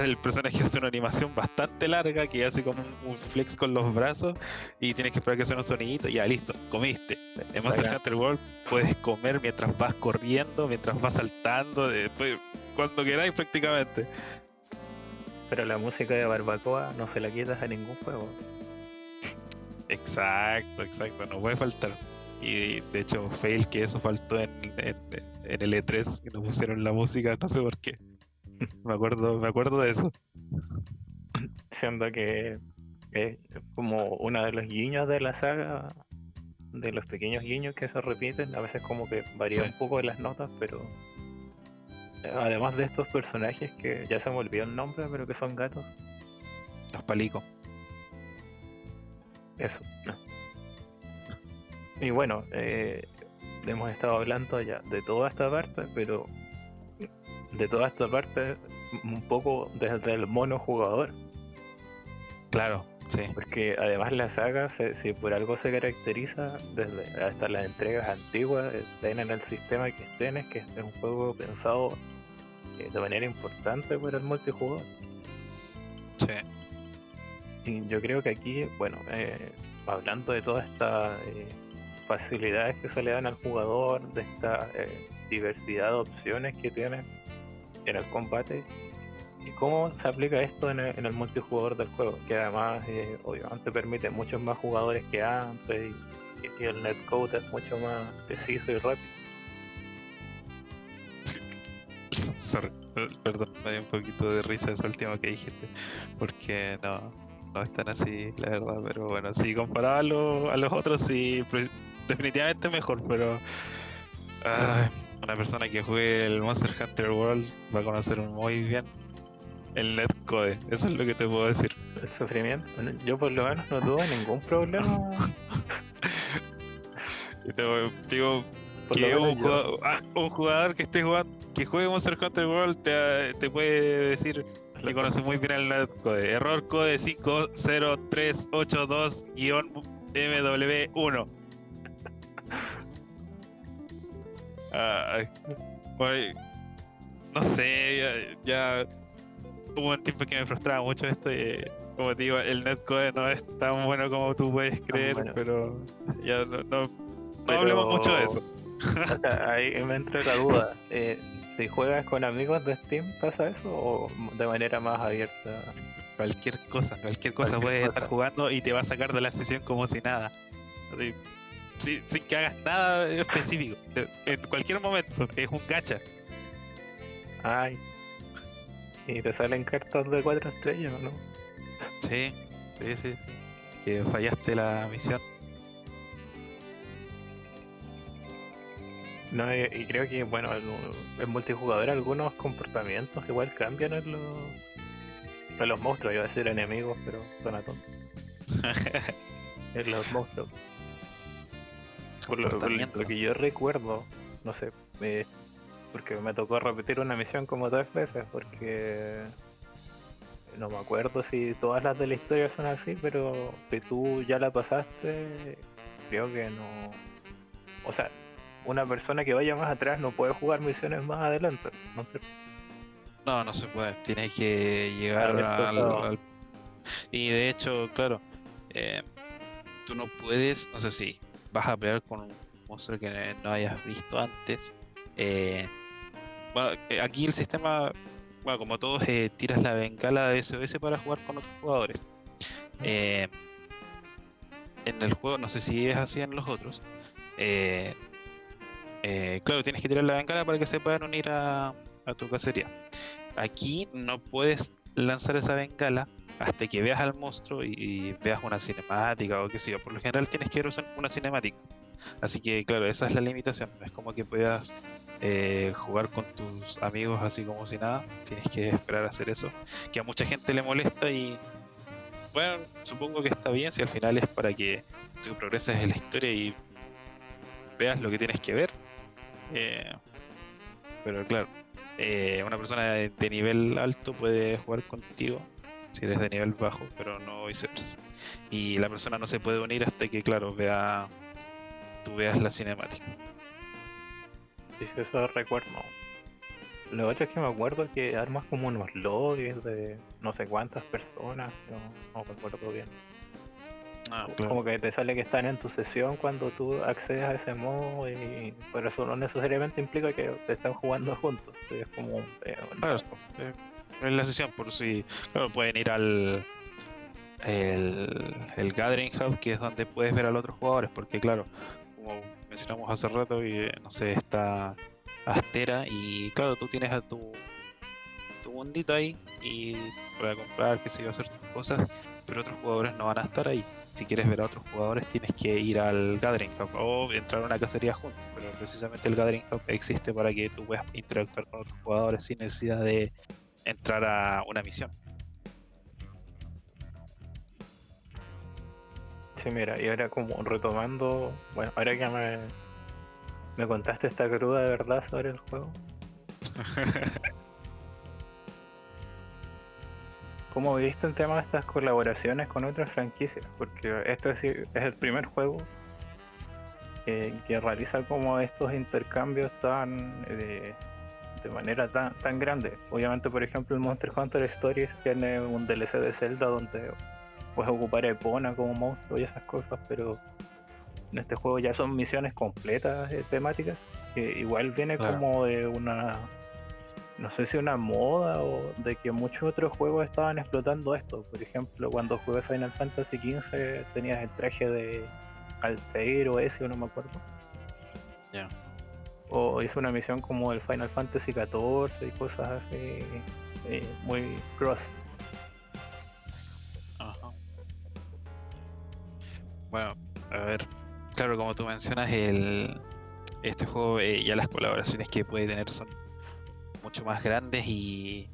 el personaje (laughs) hace una animación bastante larga que hace como un, flex con los brazos y tienes que esperar que suene un sonidito y ya listo, comiste. En Monster Hunter World puedes comer mientras vas corriendo, mientras vas saltando, después, cuando queráis prácticamente. Pero la música de barbacoa no se la quitas a ningún juego. Exacto, exacto, no puede faltar. Y de hecho, fail que eso faltó en, en, en el E3 y nos pusieron la música, no sé por qué. Me acuerdo, me acuerdo de eso. Siendo que es como uno de los guiños de la saga, de los pequeños guiños que se repiten, a veces como que varía un poco de las notas, pero además de estos personajes que ya se me olvidó el nombre, pero que son gatos. Los palicos. Eso. Y bueno, eh, hemos estado hablando ya de toda esta parte, pero de toda esta parte un poco desde el mono jugador. Claro, sí. Porque además la saga, si por algo se caracteriza, desde hasta las entregas antiguas, estén en el sistema que estén, es que es un juego pensado eh, de manera importante para el multijugador. Sí. Y yo creo que aquí, bueno, eh, hablando de todas estas eh, facilidades que se le dan al jugador, de esta diversidad de opciones que tiene en el combate, y cómo se aplica esto en el, multijugador del juego, que además obviamente permite muchos más jugadores que antes y, y el netcode es mucho más preciso y rápido. (laughs) Perdón, me dio un poquito de risa eso último que dijiste. Porque no, no es tan así, la verdad. Pero bueno, si comparado a, los otros, sí, definitivamente mejor. Pero una persona que juegue el Monster Hunter World va a conocer muy bien el netcode. Eso es lo que te puedo decir. El sufrimiento. Yo por lo menos no tuve ningún problema. (laughs) digo, que ah, un jugador, que esté jugando, que juegue Monster Hunter World te, te puede decir que conoce muy bien el netcode. Error code 50382-MW1. No sé, ya, hubo un tiempo que me frustraba mucho esto y como te digo, el netcode no es tan bueno como tú puedes creer, pero ya no, no, hablemos mucho de eso. ahí me entra la duda. Eh, si juegas con amigos de Steam, ¿pasa eso? ¿O de manera más abierta? Cualquier cosa, cualquier cosa puedes estar jugando y te va a sacar de la sesión como si nada. Así, sin, que hagas nada específico. En cualquier momento, es un gacha. Ay. Y te salen cartas de cuatro estrellas, ¿no? Sí, sí, sí. sí. Que fallaste la misión. No, y, creo que, bueno, en multijugador algunos comportamientos igual cambian en los, en los monstruos, iba a decir enemigos, pero suena tonto. (laughs) en los monstruos. Por lo, que yo recuerdo, no sé, porque me tocó repetir una misión como tres veces, porque no me acuerdo si todas las de la historia son así, pero si tú ya la pasaste, creo que no. O sea, una persona que vaya más atrás no puede jugar misiones más adelante. ¿no? No, no se puede. Tienes que llegar al, Y de hecho, claro, eh, tú no puedes, no sé si vas a pelear con un monstruo que no hayas visto antes. Eh, bueno, eh, aquí el sistema, bueno, como todos, tiras la bengala de SOS para jugar con otros jugadores. en el juego, no sé si es así en los otros, eh, claro, tienes que tirar la bengala para que se puedan unir a, tu cacería. Aquí no puedes lanzar esa bengala hasta que veas al monstruo y, veas una cinemática o qué sé yo. Por lo general tienes que ver una cinemática. Así que claro, esa es la limitación. No es como que puedas eh, jugar con tus amigos así como si nada. Tienes que esperar a hacer eso. Que a mucha gente le molesta y bueno, supongo que está bien si al final es para que tú progreses en la historia y veas lo que tienes que ver eh, pero claro, eh, una persona de, nivel alto puede jugar contigo si eres de nivel bajo, pero no viceversa. Y la persona no se puede unir hasta que, claro, vea tú veas la cinemática. Sí, eso recuerdo. Lo otro es que me acuerdo que armas como unos lobbies de no sé cuántas personas, no, no me acuerdo bien. Ah, Como que te sale que están en tu sesión cuando tú accedes a ese modo y por eso no necesariamente implica que te están jugando juntos. Es como eh, Claro, eh, en la sesión, por si pueden ir al el, el Gathering Hub, que es donde puedes ver a los otros jugadores, porque claro, como mencionamos hace rato, y eh, no sé, está Astera y claro, tú tienes a tu tu mundito ahí y para comprar, qué sé yo, hacer tus cosas, pero otros jugadores no van a estar ahí. Si quieres ver a otros jugadores tienes que ir al Gathering Hub o entrar a una cacería juntos, pero precisamente el Gathering Hub existe para que tú puedas interactuar con otros jugadores sin necesidad de entrar a una misión. Sí, mira, y ahora como retomando, bueno, ahora que me, me contaste esta cruda de verdad sobre el juego, (laughs) ¿cómo viste el tema de estas colaboraciones con otras franquicias? Porque este es el primer juego que, que realiza como estos intercambios tan eh, de manera tan, tan grande. Obviamente, por ejemplo, el Monster Hunter Stories tiene un DLC de Zelda donde puedes ocupar a Epona como monstruo y esas cosas, pero en este juego ya son misiones completas eh, temáticas, que igual viene Claro. como de una, no sé si una moda o de que muchos otros juegos estaban explotando esto. Por ejemplo, cuando jugué Final Fantasy XV tenías el traje de Altair o ese, o no me acuerdo. Ya. O hice una misión como el Final Fantasy XIV y cosas así, eh, muy cross. Ajá. Bueno, a ver, claro, como tú mencionas, el este juego eh, ya las colaboraciones que puede tener son mucho más grandes y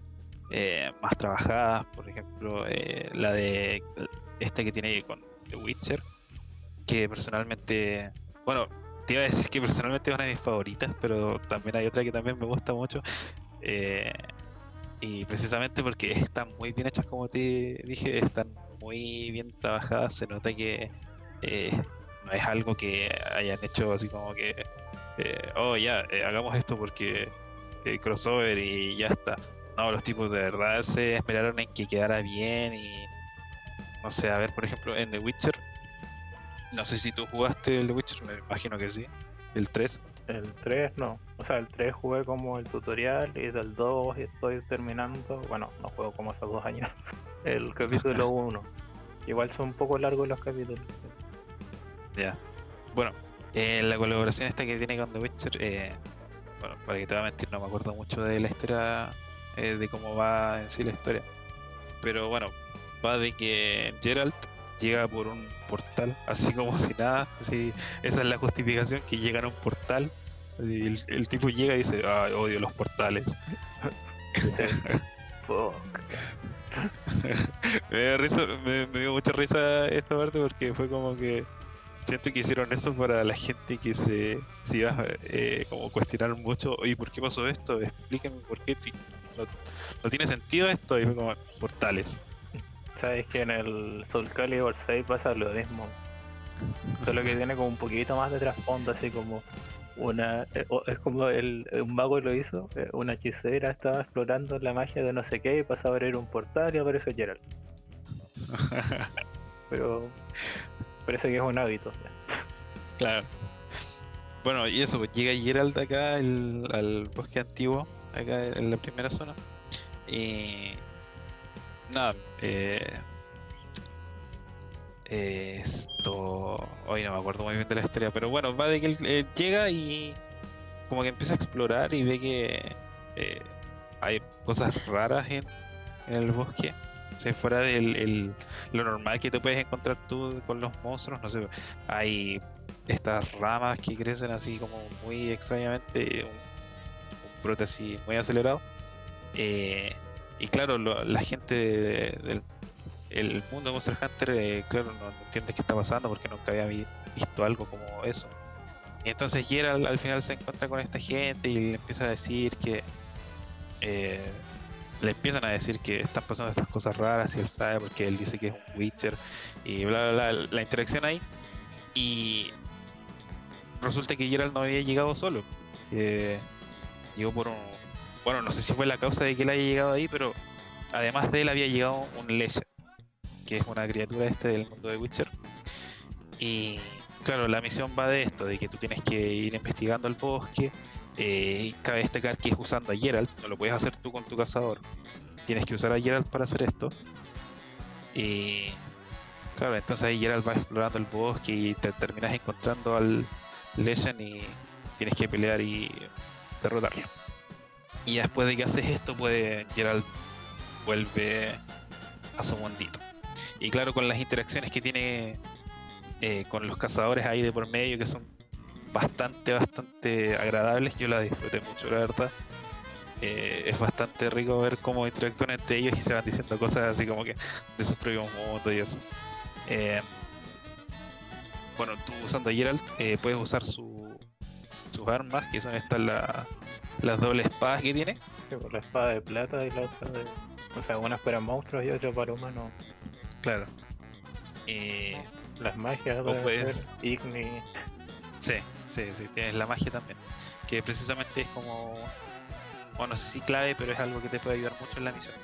eh, más trabajadas. Por ejemplo, la de esta que tiene con The Witcher, que personalmente, bueno, te iba a decir que personalmente es una de mis favoritas, pero también hay otra que también me gusta mucho. eh, y precisamente porque están muy bien hechas, como te dije, están muy bien trabajadas. Se nota que eh, no es algo que hayan hecho así como que, eh, oh, ya, hagamos esto porque crossover y ya está. No, los tipos de verdad se esperaron en que quedara bien y no sé, a ver, por ejemplo, en The Witcher, no sé si tú jugaste el The Witcher, me imagino que sí, el 3. El 3 no, o sea, el 3 jugué como el tutorial y del 2 estoy terminando, bueno, no juego como hace dos años, (laughs) el capítulo (laughs) 1. Igual son un poco largos los capítulos. Ya. Bueno, eh, la colaboración esta que tiene con The Witcher, eh, bueno, para que te voy a mentir, no me acuerdo mucho de la historia, eh, de cómo va en sí la historia. Pero bueno, va de que Geralt llega por un portal, así como si nada, así, esa es la justificación, que llega a un portal, y el, el tipo llega y dice, ah, odio los portales. (laughs) (laughs) Me, dio risa, me, me dio mucha risa esta parte porque fue como que siento que hicieron eso para la gente que se, se iba a eh, como cuestionar mucho, oye, ¿por qué pasó esto? Explíquenme por qué no, no tiene sentido esto y fue como portales. Sabes que en el Soul Calibur 6 pasa lo mismo. Solo que tiene como un poquito más de trasfondo, así como una. eh, Es como el, un mago lo hizo, eh, una hechicera estaba explorando la magia de no sé qué y pasa a abrir un portal y aparece Geralt. (laughs) Pero parece que es un hábito. Claro. Bueno, y eso, pues llega Geralt acá el- al bosque antiguo, acá en la primera zona. Y. Nada, eh, esto. Hoy no me acuerdo muy bien de la historia, pero bueno, va de que él llega y. Como que empieza a explorar y ve que. eh, hay cosas raras en, el bosque. O sea, fuera el- lo normal que te puedes encontrar tú con los monstruos, no sé, hay estas ramas que crecen así como muy extrañamente, un, un brote así muy acelerado. Eh, y claro, la gente de- del el mundo de Monster Hunter, eh, claro, no, entiende qué está pasando porque nunca había vi- visto algo como eso. Y entonces Geralt al final se encuentra con esta gente y le empieza a decir que. eh, le empiezan a decir que están pasando estas cosas raras y él sabe porque él dice que es un Witcher y bla bla bla. La interacción ahí. Y resulta que Geralt no había llegado solo. Que llegó por un, bueno, no sé si fue la causa de que él haya llegado ahí, pero además de él había llegado un Legend, que es una criatura este del mundo de Witcher. Y claro, la misión va de esto, de que tú tienes que ir investigando el bosque. Eh, cabe destacar que es usando a Geralt, no lo puedes hacer tú con tu cazador. Tienes que usar a Geralt para hacer esto. Y claro, entonces ahí Geralt va explorando el bosque y te terminas encontrando al Legend y tienes que pelear y derrotarlo. Y después de que haces esto, puede Geralt vuelve a su mundito. Y claro, con las interacciones que tiene eh, con los cazadores ahí de por medio, que son bastante, bastante agradables, yo la disfruté mucho, la verdad. Eh, es bastante rico ver cómo interactúan entre ellos y se van diciendo cosas así como que de sus propios y eso. Eh, bueno, tú usando a Geralt puedes usar su, sus armas, que son estas las dobles espadas que tiene. la espada de plata y la otra de o sea, una para monstruos y otra para humanos. Claro. Eh, Las magias o puedes... Igni. Sí, sí, sí, tienes la magia también. Que precisamente es como. Bueno, no sé si clave, pero es algo que te puede ayudar mucho en la misión.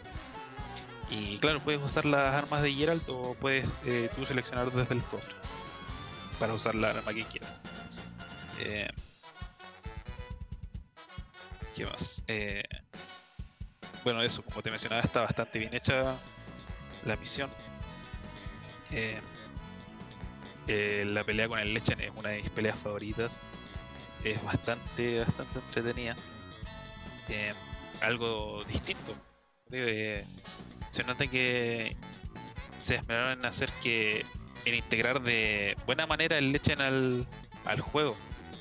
Y claro, puedes usar las armas de Geralt o puedes eh, tú seleccionar desde el cofre para usar la arma que quieras. Eh, ¿Qué más? Eh, bueno, eso, como te mencionaba, está bastante bien hecha la misión. Eh, eh, la pelea con el Lechen es una de mis peleas favoritas. Es bastante, bastante entretenida. Eh, algo distinto. se nota que se esperaron en hacer que. en integrar de buena manera el Lechen al, al juego.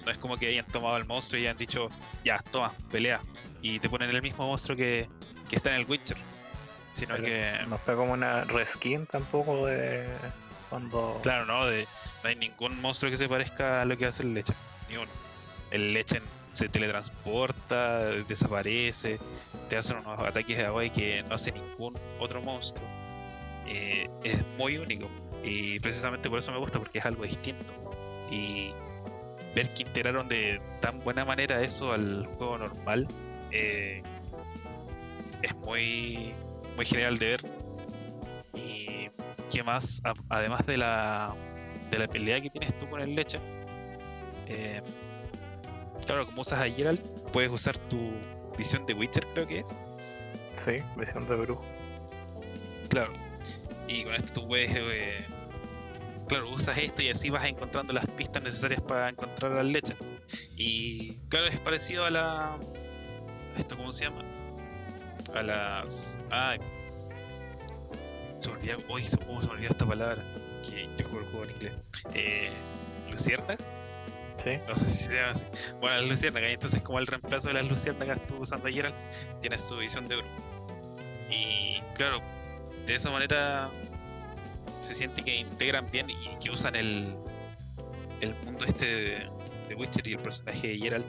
No es como que hayan tomado al monstruo y hayan dicho, ya, toma, pelea. Y te ponen el mismo monstruo que, que está en el Witcher. Sino que. No está como una reskin tampoco de cuando. Claro, no, de, no hay ningún monstruo que se parezca a lo que hace el Lechen. Ni uno. El Lechen se teletransporta, desaparece, te hace unos ataques de agua que no hace ningún otro monstruo. Eh, es muy único. Y precisamente por eso me gusta, porque es algo distinto. Y ver que integraron de tan buena manera eso al juego normal, eh, es muy, muy genial de ver. Y qué más, además de la, de la pelea que tienes tú con el leche, eh, claro, como usas a Geralt, puedes usar tu visión de Witcher, creo que es. Sí, visión de brujo. Claro, y con esto tú puedes. Eh, claro, usas esto y así vas encontrando las pistas necesarias para encontrar al leche. Y claro, es parecido a la. ¿Esto cómo se llama? a las. Ay. Se me olvidó. Uy, ¿cómo se me olvidó esta palabra? Que yo juego el juego en inglés. Eh, ¿Lucierna? Sí. No sé si se llama así. Bueno, las luciérnagas. Entonces, como el reemplazo de las luciérnagas estuvo usando ayer, tienes su visión de oro. Y claro, de esa manera se siente que integran bien y que usan el, el mundo este de, de Witcher y el personaje de Geralt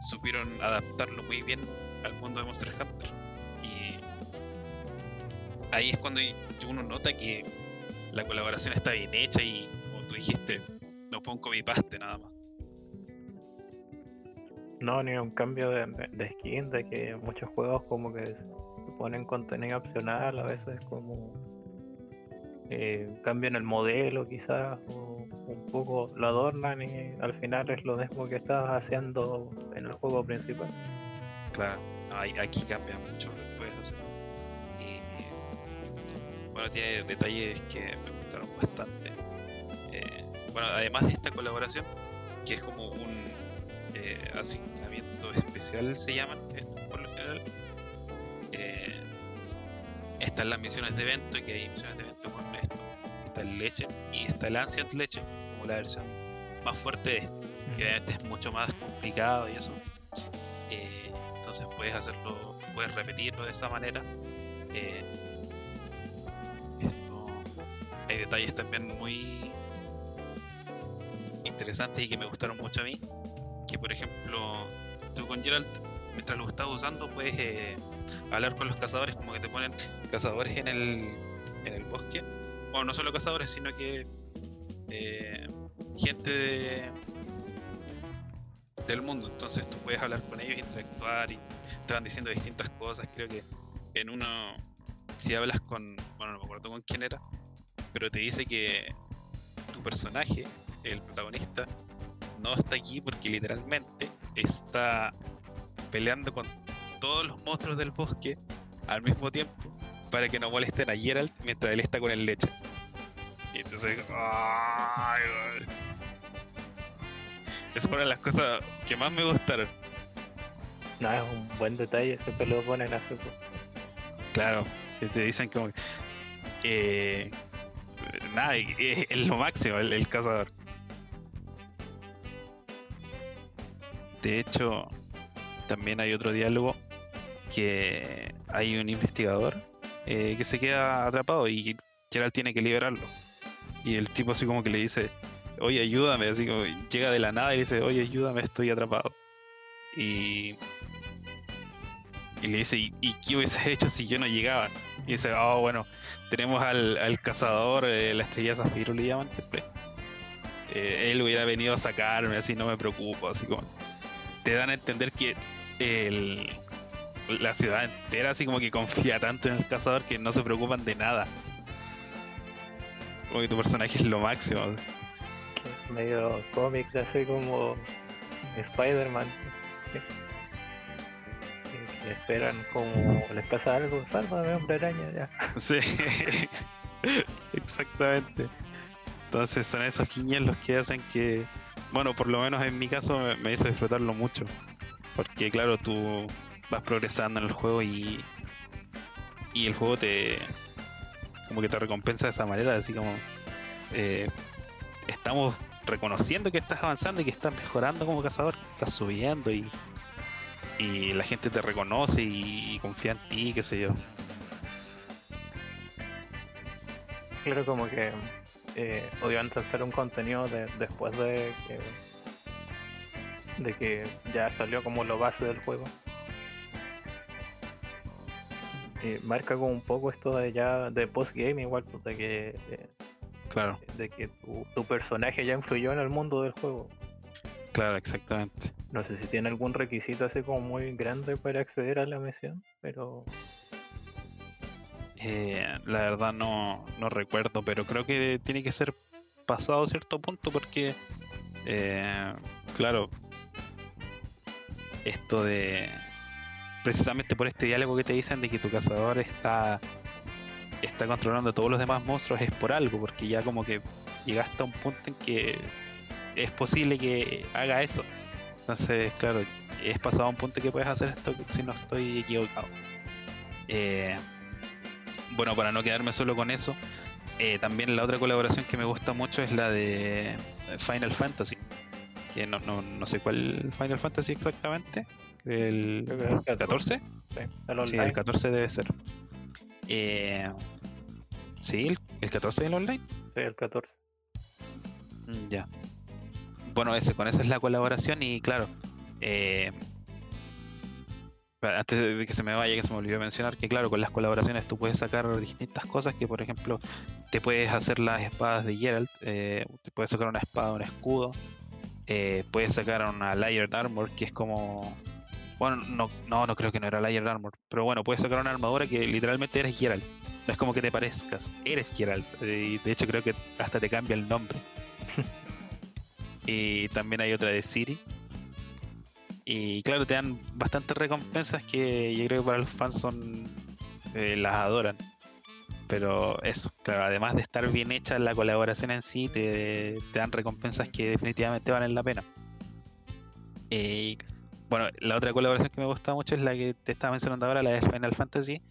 supieron adaptarlo muy bien al mundo de Monster Hunter ahí es cuando uno nota que la colaboración está bien hecha y, como tú dijiste, no fue un copy-paste nada más. No, ni un cambio de, skin, de que muchos juegos como que ponen contenido opcional, a veces como eh, cambian el modelo quizás, o un poco lo adornan y al final es lo mismo que estabas haciendo en el juego principal. Claro, aquí cambia mucho lo que puedes hacer bueno, tiene detalles que me gustaron bastante. Eh, bueno, además de esta colaboración, que es como un eh, asignamiento especial, se llaman, esto por lo general. Eh, están las misiones de evento, y que hay misiones de evento con esto. Está el Leche y está el Ancient Leche, como la versión más fuerte de este. Que obviamente es mucho más complicado y eso. entonces puedes hacerlo, puedes repetirlo de esa manera hay detalles también muy interesantes y que me gustaron mucho a mí. Que por ejemplo, tú con Geralt, mientras lo estás usando, puedes eh, hablar con los cazadores, como que te ponen cazadores en el, en el bosque. Bueno, no solo cazadores, sino que eh, gente del mundo. Entonces tú puedes hablar con ellos, interactuar y te van diciendo distintas cosas. Creo que en uno, si hablas con, bueno, no me acuerdo con quién era, pero te dice que tu personaje, el protagonista, no está aquí porque literalmente está peleando con todos los monstruos del bosque al mismo tiempo para que no molesten a Geralt mientras él está con el leche. Y entonces, ay, es una de las cosas que más me gustaron. No, es un buen detalle, siempre lo ponen así. pues. Claro, que te dicen como que, eh, nada, es, es lo máximo el, el cazador. De hecho, también hay otro diálogo que hay un investigador eh, que se queda atrapado y Geralt tiene que liberarlo. Y el tipo así como que le dice, oye, ayúdame, así como llega de la nada y dice, oye, ayúdame, estoy atrapado. Y, y le dice, ¿y, qué hubieses (laughs) hecho si yo no llegaba? Y dice, oh, bueno, tenemos al, al cazador, eh, la estrella Zafiro le llaman. Eh, él hubiera venido a sacarme, así no me preocupo, así como. Te dan a entender que el, la ciudad entera así como que confía tanto en el cazador que no se preocupan de nada. Como que tu personaje es lo máximo. es medio cómic, así como Spider-Man. Que, que esperan como les pasa algo, sálvame hombre araña ya. Sí, (laughs) exactamente. Entonces son esos guiños los que hacen que, bueno, por lo menos en mi caso me, me hizo disfrutarlo mucho. Porque claro, tú vas progresando en el juego y, y el juego te, como que te recompensa de esa manera, así como eh, estamos reconociendo que estás avanzando y que estás mejorando como cazador, estás subiendo y, y la gente te reconoce y, confía en ti, qué sé yo. Claro, como que eh, obviamente hacer un contenido de- después de que, de que ya salió como lo base del juego. Eh, marca como un poco esto de ya de postgame igual, pues, de que, eh, Claro, de que tu, tu personaje ya influyó en el mundo del juego. claro, exactamente. No sé si tiene algún requisito así como muy grande para acceder a la misión, pero Eh, la verdad no, no recuerdo, pero creo que tiene que ser pasado cierto punto porque, eh, claro, esto de... Precisamente por este diálogo que te dicen de que tu cazador está está controlando a todos los demás monstruos es por algo, porque ya como que llegaste a un punto en que es posible que haga eso. Entonces, claro, es pasado a un punto que puedes hacer esto si no estoy equivocado. Eh, bueno, para no quedarme solo con eso, eh, también la otra colaboración que me gusta mucho es la de Final Fantasy. Que no, no, no sé cuál Final Fantasy exactamente. El el 14. sí, el Sí, el 14 debe ser. Eh, sí, el, el 14 del online. sí, el 14. Mm, Ya. Bueno, ese, con esa es la colaboración y claro. eh, antes de que se me vaya, que se me olvidó mencionar que claro, con las colaboraciones tú puedes sacar distintas cosas que por ejemplo te puedes hacer las espadas de Geralt, eh, te puedes sacar una espada, un escudo, eh, puedes sacar una Layered Armor que es como... Bueno, no, no, no creo que no era Layered Armor, pero bueno, puedes sacar una armadura que literalmente eres Geralt. No es como que te parezcas, eres Geralt. eh, Y de hecho creo que hasta te cambia el nombre. (laughs) Y también hay otra de Siri. Y claro, te dan bastantes recompensas que yo creo que para los fans son. eh, las adoran. Pero eso, claro, además de estar bien hecha la colaboración en sí, te, dan recompensas que definitivamente valen la pena. Eh, bueno, la otra colaboración que me gusta mucho es la que te estaba mencionando ahora, la de Final Fantasy.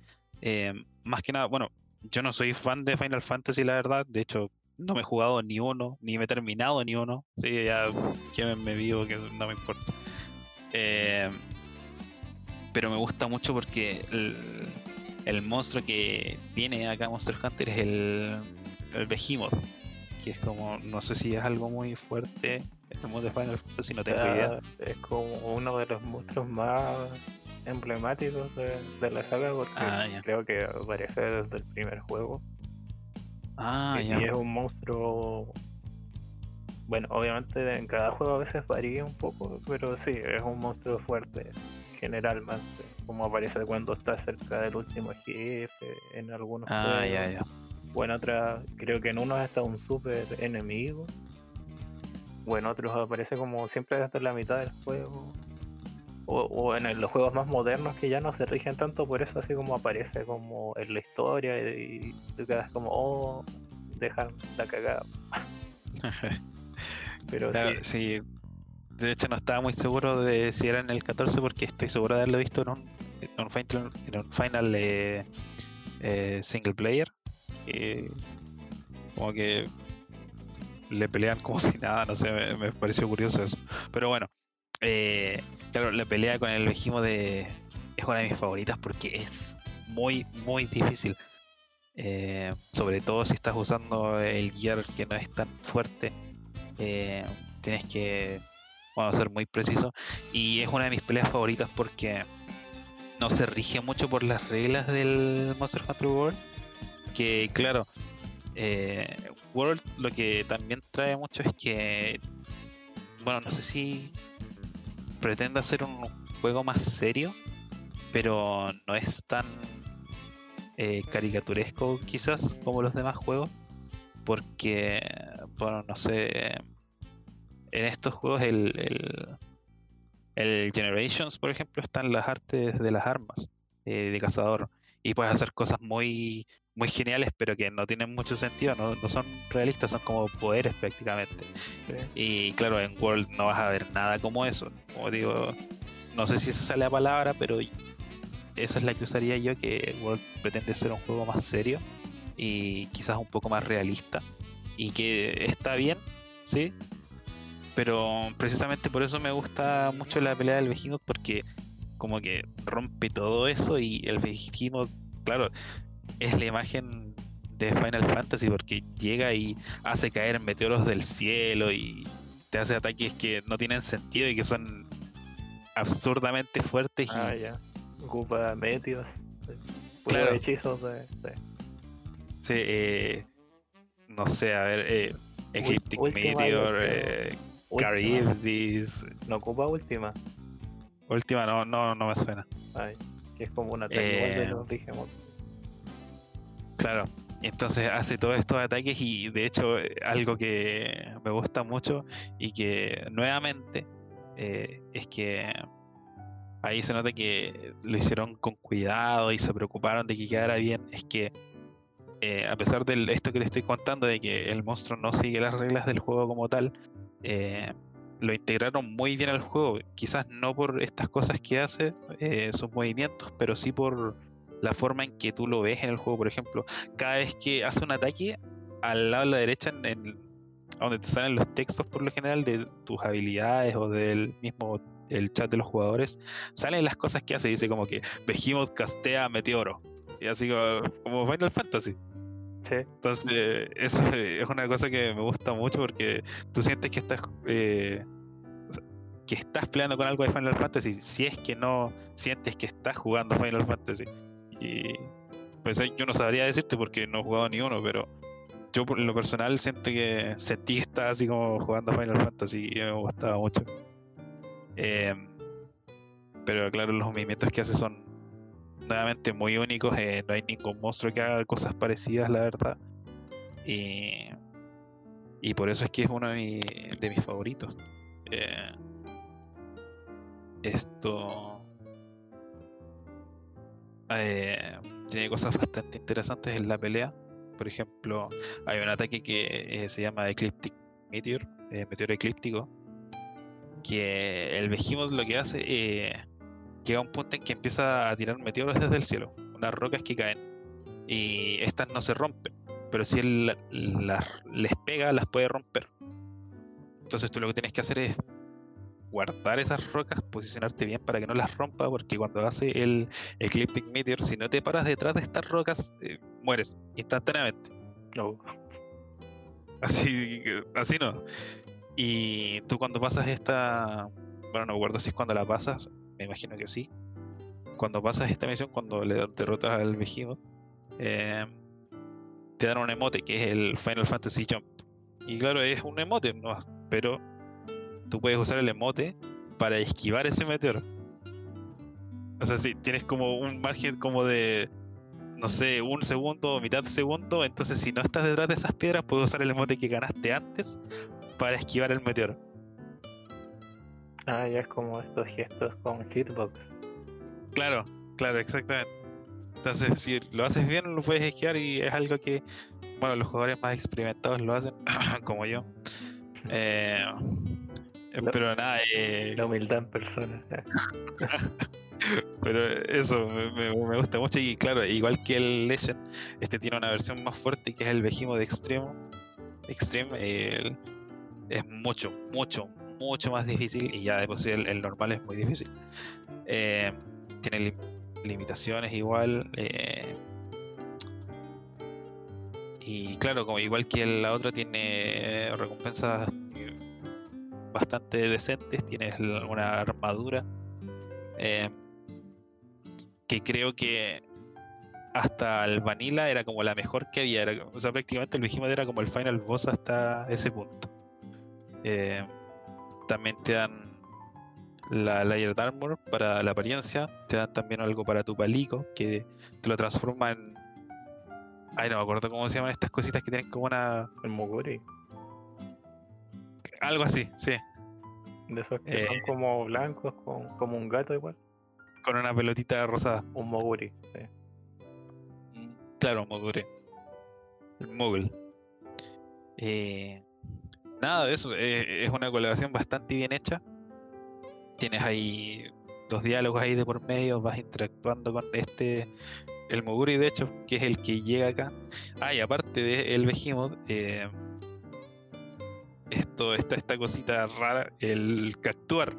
Eh, más que nada, bueno, yo no soy fan de Final Fantasy, la verdad. De hecho, no me he jugado ni uno, ni me he terminado ni uno. Sí, ya que vivo, que no me importa. Eh, pero me gusta mucho porque el monstruo que viene acá Monster Hunter es el, el Behemoth. Que es como, no sé si es algo muy fuerte en el mundo de Final Fantasy, no tengo idea. Ya Es como uno de los monstruos más emblemáticos de, de la saga porque Ah, creo que aparece desde el primer juego. Ah, y, ya. y es un monstruo. Bueno, obviamente en cada juego a veces varía un poco, pero sí, es un monstruo fuerte general más como aparece cuando está cerca del último jefe en algunos Ah, ya, ya. o en otra creo que en unos está un super enemigo o en otros aparece como siempre hasta la mitad del juego o, o en el- los juegos más modernos que ya no se rigen tanto por eso así como aparece como en la historia y, y tú quedas como oh dejan la cagada (laughs) pero Claro, sí, sí. De hecho, no estaba muy seguro de si era en el 14 porque estoy seguro de haberlo visto en un, final, en un final eh, eh, single player. Y como que le pelean como (laughs) si nada, no sé, me, pareció curioso eso. Pero bueno, eh, claro, la pelea con el Vejimo de es una de mis favoritas porque es muy, muy difícil. Eh, sobre todo si estás usando el gear que no es tan fuerte. eh, tienes que bueno, ser muy preciso. Y es una de mis peleas favoritas porque no se rige mucho por las reglas del Monster Hunter World. Que claro, eh, World lo que también trae mucho es que, bueno, no sé si pretende hacer un juego más serio, pero no es tan eh, caricaturesco quizás como los demás juegos. Porque, bueno, no sé, en estos juegos el, el, el Generations, por ejemplo, están las artes de las armas eh, de cazador y puedes hacer cosas muy muy geniales pero que no tienen mucho sentido, no, no son realistas, son como poderes prácticamente. sí. Y claro, en World no vas a ver nada como eso. Como digo, no sé si esa sale la palabra, pero esa es la que usaría yo, que World pretende ser un juego más serio y quizás un poco más realista. Y que está bien, sí. Pero precisamente por eso me gusta mucho la pelea del Behemoth, porque como que rompe todo eso y el Behemoth, claro, es la imagen de Final Fantasy porque llega y hace caer meteoros del cielo y te hace ataques que no tienen sentido y que son absurdamente fuertes y Ah, ya. Ocupa. Puros Claro. hechizos de. de- sí, eh, no sé, a ver, eh, Ecliptic Meteor, eh, Charybdis, No ocupa última. última no, no, no me suena. Ay, que es como un ataque igual de Eh, los Behemoth. Claro, entonces hace todos estos ataques y de hecho eh, algo que me gusta mucho y que nuevamente eh, es que ahí se nota que lo hicieron con cuidado y se preocuparon de que quedara bien, es que eh, a pesar de esto que te estoy contando, de que el monstruo no sigue las reglas del juego como tal, eh, lo integraron muy bien al juego, quizás no por estas cosas que hace, eh, sus movimientos, pero sí por la forma en que tú lo ves en el juego, por ejemplo, cada vez que hace un ataque, al lado de la derecha, en, donde te salen los textos por lo general de tus habilidades o del mismo el chat de los jugadores, salen las cosas que hace, dice como que Behemoth castea Meteoro, y así como, como Final Fantasy. Entonces, (laughs) eso es una cosa que me gusta mucho porque tú sientes que estás eh, que estás peleando con algo de Final Fantasy, si es que no sientes que estás jugando Final Fantasy. Y pues ahí yo no sabría decirte porque no he jugado ni uno, pero yo por lo personal siento que sentí que estaba así como jugando Final Fantasy y me gustaba mucho. Em, pero claro, los movimientos que hace son muy únicos. eh, no hay ningún monstruo que haga cosas parecidas, la verdad. Y, y por eso es que es uno de, mi- de mis favoritos. Eh, esto eh, tiene cosas bastante interesantes en la pelea. Por ejemplo, hay un ataque que se llama Ecliptic Meteor, meteoro eclíptico, que el Behemoth lo que hace llega un punto en que empieza a tirar meteoros (laughs) desde el cielo, unas rocas que caen, y estas no se rompen, pero si él la- las les pega, las puede romper. Entonces tú lo que tienes que hacer es guardar esas rocas, posicionarte bien para que no las rompa, porque cuando hace el Ecliptic Meteor, si no te paras detrás de estas rocas, eh, mueres instantáneamente. no. (laughs) Así, que- así no. Y tú cuando pasas esta, bueno, no me acuerdo si es cuando la pasas, me imagino que sí. Cuando pasas esta misión, cuando le derrotas al Behemoth, eh, te dan un emote que es el Final Fantasy Jump. Y claro, es un emote, ¿no? pero tú puedes usar el emote para esquivar ese meteoro. O sea, si tienes como un margen como de, no sé, un segundo o mitad de segundo, entonces si no estás detrás de esas piedras, puedes usar el emote que ganaste antes para esquivar el meteoro. Ah, ya es como estos gestos con hitbox. Claro, claro, exactamente. Entonces, si lo haces bien, lo puedes esquivar y es algo que, bueno, los jugadores más experimentados lo hacen, (coughs) como yo. (laughs) Eh, pero nada, eh, La humildad en persona. (laughs) pero eso me, gusta mucho y claro, igual que el Legend, este tiene una versión más fuerte que es el Behemoth de Extremo. Extreme el- es mucho, mucho, mucho más difícil y ya de por el, normal es muy difícil. Eh, tiene lim- limitaciones igual. eh, y claro, como igual que la otra tiene recompensas bastante decentes, tienes una armadura eh, que creo que hasta el Vanilla era como la mejor que había. o sea, prácticamente el Behemoth era como el final boss hasta ese punto. También te dan la Layered Armor para la apariencia, te dan también algo para tu palico que te lo transforma en. Ay, no me acuerdo cómo se llaman estas cositas que tienen como una. El Moguri. Algo así, sí. De esos que son Eh. como blancos, con, como un gato igual. Con una pelotita rosada. Un Moguri. sí. Mm, Claro, Mogure. El Mogul. Eh, nada de eso. eh, es una colaboración bastante bien hecha. Tienes ahí los diálogos ahí de por medio. Vas interactuando con este. El Moguri, de hecho, que es el que llega acá. Ah, y aparte de el Behemoth. eh, esto, esta, esta cosita rara. El Cactuar.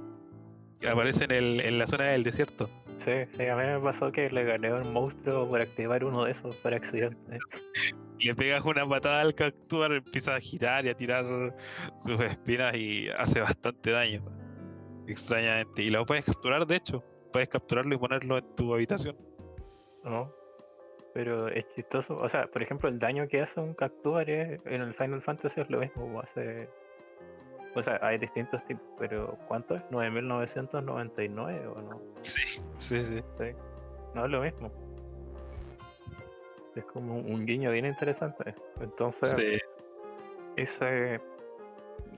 Que aparece en, el- en la zona del desierto. Sí, sí, a mí me pasó que le gané a un monstruo por activar uno de esos por accidente. (laughs) le pegas una patada al Cactuar, empieza a girar y a tirar sus espinas y hace bastante daño. Extrañamente. Y lo puedes capturar, de hecho. Puedes capturarlo y ponerlo en tu habitación. ¿no? Pero es chistoso. O sea, por ejemplo, el daño que hace un Cactuar es- en el Final Fantasy es lo mismo. Hace... O sea, hay distintos tipos, pero ¿cuánto es? ¿9.999 o no? Sí, sí, sí. No es lo mismo. Es como un guiño bien interesante. Entonces, Sí. ese.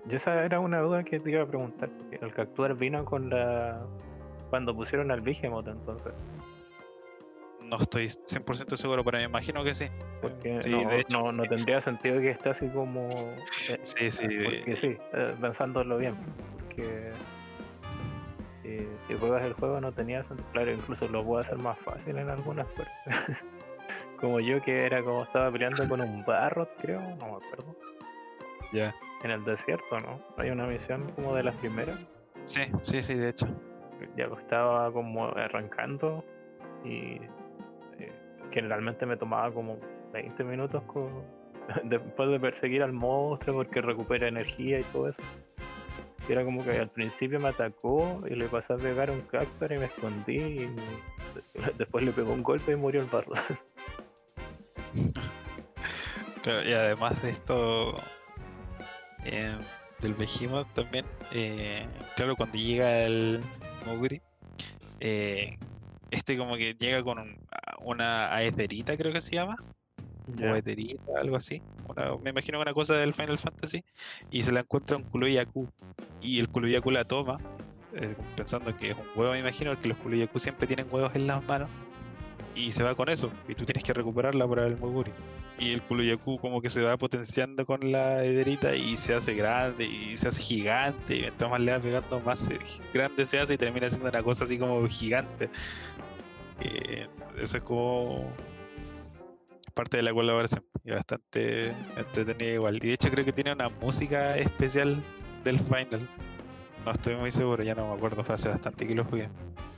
Esa era una duda que te iba a preguntar. El Cactuar vino con la. Cuando pusieron al Behemoth, entonces. No estoy 100% seguro, pero me imagino que sí. Porque Sí, no, de hecho. no, no tendría sentido que esté así como. eh, Sí, sí. de- sí, eh, pensándolo bien. Porque. Si, si juegas el juego no tenía sentido. Claro, incluso lo puedo hacer más fácil en algunas partes. (laughs) como yo que era como estaba peleando con un barro, creo, no me acuerdo. Ya. En el desierto, ¿no? Hay una misión como de las primeras. Sí, sí, sí, de hecho. Ya que estaba como arrancando y eh, generalmente me tomaba como 20 minutos co- (laughs) después de perseguir al monstruo porque recupera energía y todo eso. Y era como que al principio me atacó y le pasé a pegar un cactus y me escondí y después le pegó un golpe y murió el barro. (laughs) (laughs) Claro, y además de esto, eh, del Behemoth también, eh, claro, cuando llega el Moguri, eh, este como que llega con un- una aetherita, creo que se llama, o Ya. eterita, algo así. Una- me imagino una cosa del Final Fantasy, y se la encuentra un Kuroyaku, y el Kuroyaku la toma, eh, pensando que es un huevo, me imagino, que los Kuroyaku siempre tienen huevos en las manos, y se va con eso, y tú tienes que recuperarla para el Moguri. Y el Kuroyaku como que se va potenciando con la ederita y se hace grande y se hace gigante. Y mientras más le va pegando, más se- grande se hace y termina siendo una cosa así como gigante. Eh, eso es como parte de la colaboración y bastante entretenida igual. Y de hecho creo que tiene una música especial del final. No estoy muy seguro, ya no me acuerdo, fue hace bastante que lo jugué.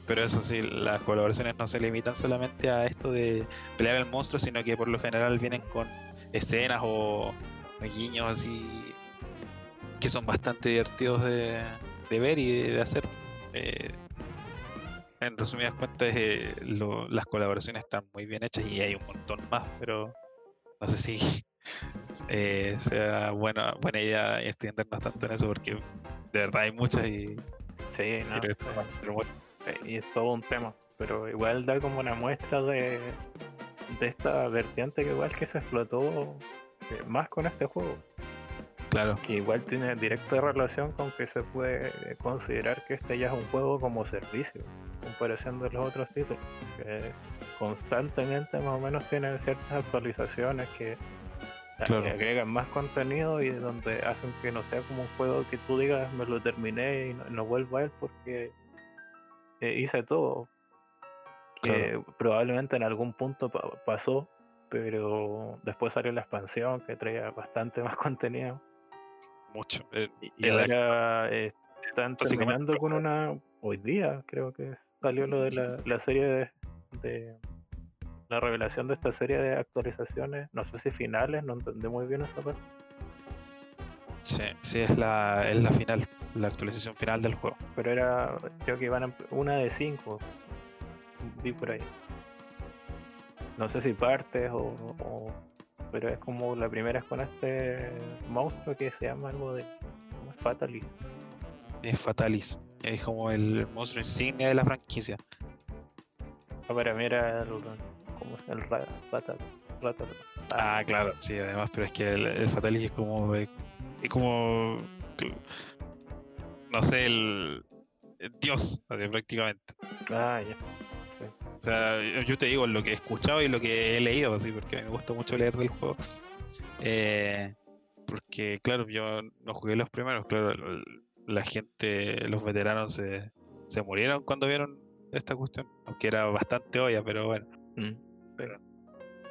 Pero eso sí, las colaboraciones no se limitan solamente a esto de pelear al monstruo, sino que por lo general vienen con escenas o guiños así que son bastante divertidos de, ver y de, de hacer. Eh, en resumidas cuentas, eh, lo- las colaboraciones están muy bien hechas y hay un montón más, pero no sé si eh, sea buena, buena idea extendernos tanto en eso porque de verdad hay muchas y Sí, no, bueno, y es todo un tema. Pero igual da como una muestra de, de esta vertiente que igual que se explotó eh, más con este juego. Claro, Que igual tiene directa relación con que se puede considerar que este ya es un juego como servicio, en comparación de los otros títulos. Que constantemente más o menos tienen ciertas actualizaciones que Claro. que agregan más contenido y donde hacen que no sea como un juego que tú digas me lo terminé y no, no vuelvo a él porque eh, hice todo. Que probablemente en algún punto pa- pasó, pero después salió la expansión que traía bastante (laughs) más contenido. mucho. Eh, Y, y El- ahora eh, están terminando con una. Hoy día creo que salió lo de la, la serie de, de- La revelación de esta serie de actualizaciones. No sé si finales, no entendí muy bien esa parte. Sí, sí, es la, es la final, la actualización final del juego. Pero era. Creo que iban a, una de cinco. Vi por ahí. No sé si partes o, o- Pero es como la primera es con este monstruo que se llama algo de. ¿Cómo es? Fatalis, es como el monstruo insignia de la franquicia. Ah, para mí era el. El ra- Fatal. Fatal. Ah, claro, sí, además, pero es que el, el es como. Es como. No sé, el. el Dios, así, prácticamente. Ah, ya. O sea, yo- te digo lo que he escuchado y lo que he leído, así, porque a mí me gusta mucho leer del juego. Eh, porque, claro, yo no jugué los primeros, claro, la gente, los veteranos se, se murieron cuando vieron esta cuestión, aunque era bastante obvia, pero bueno. Mm,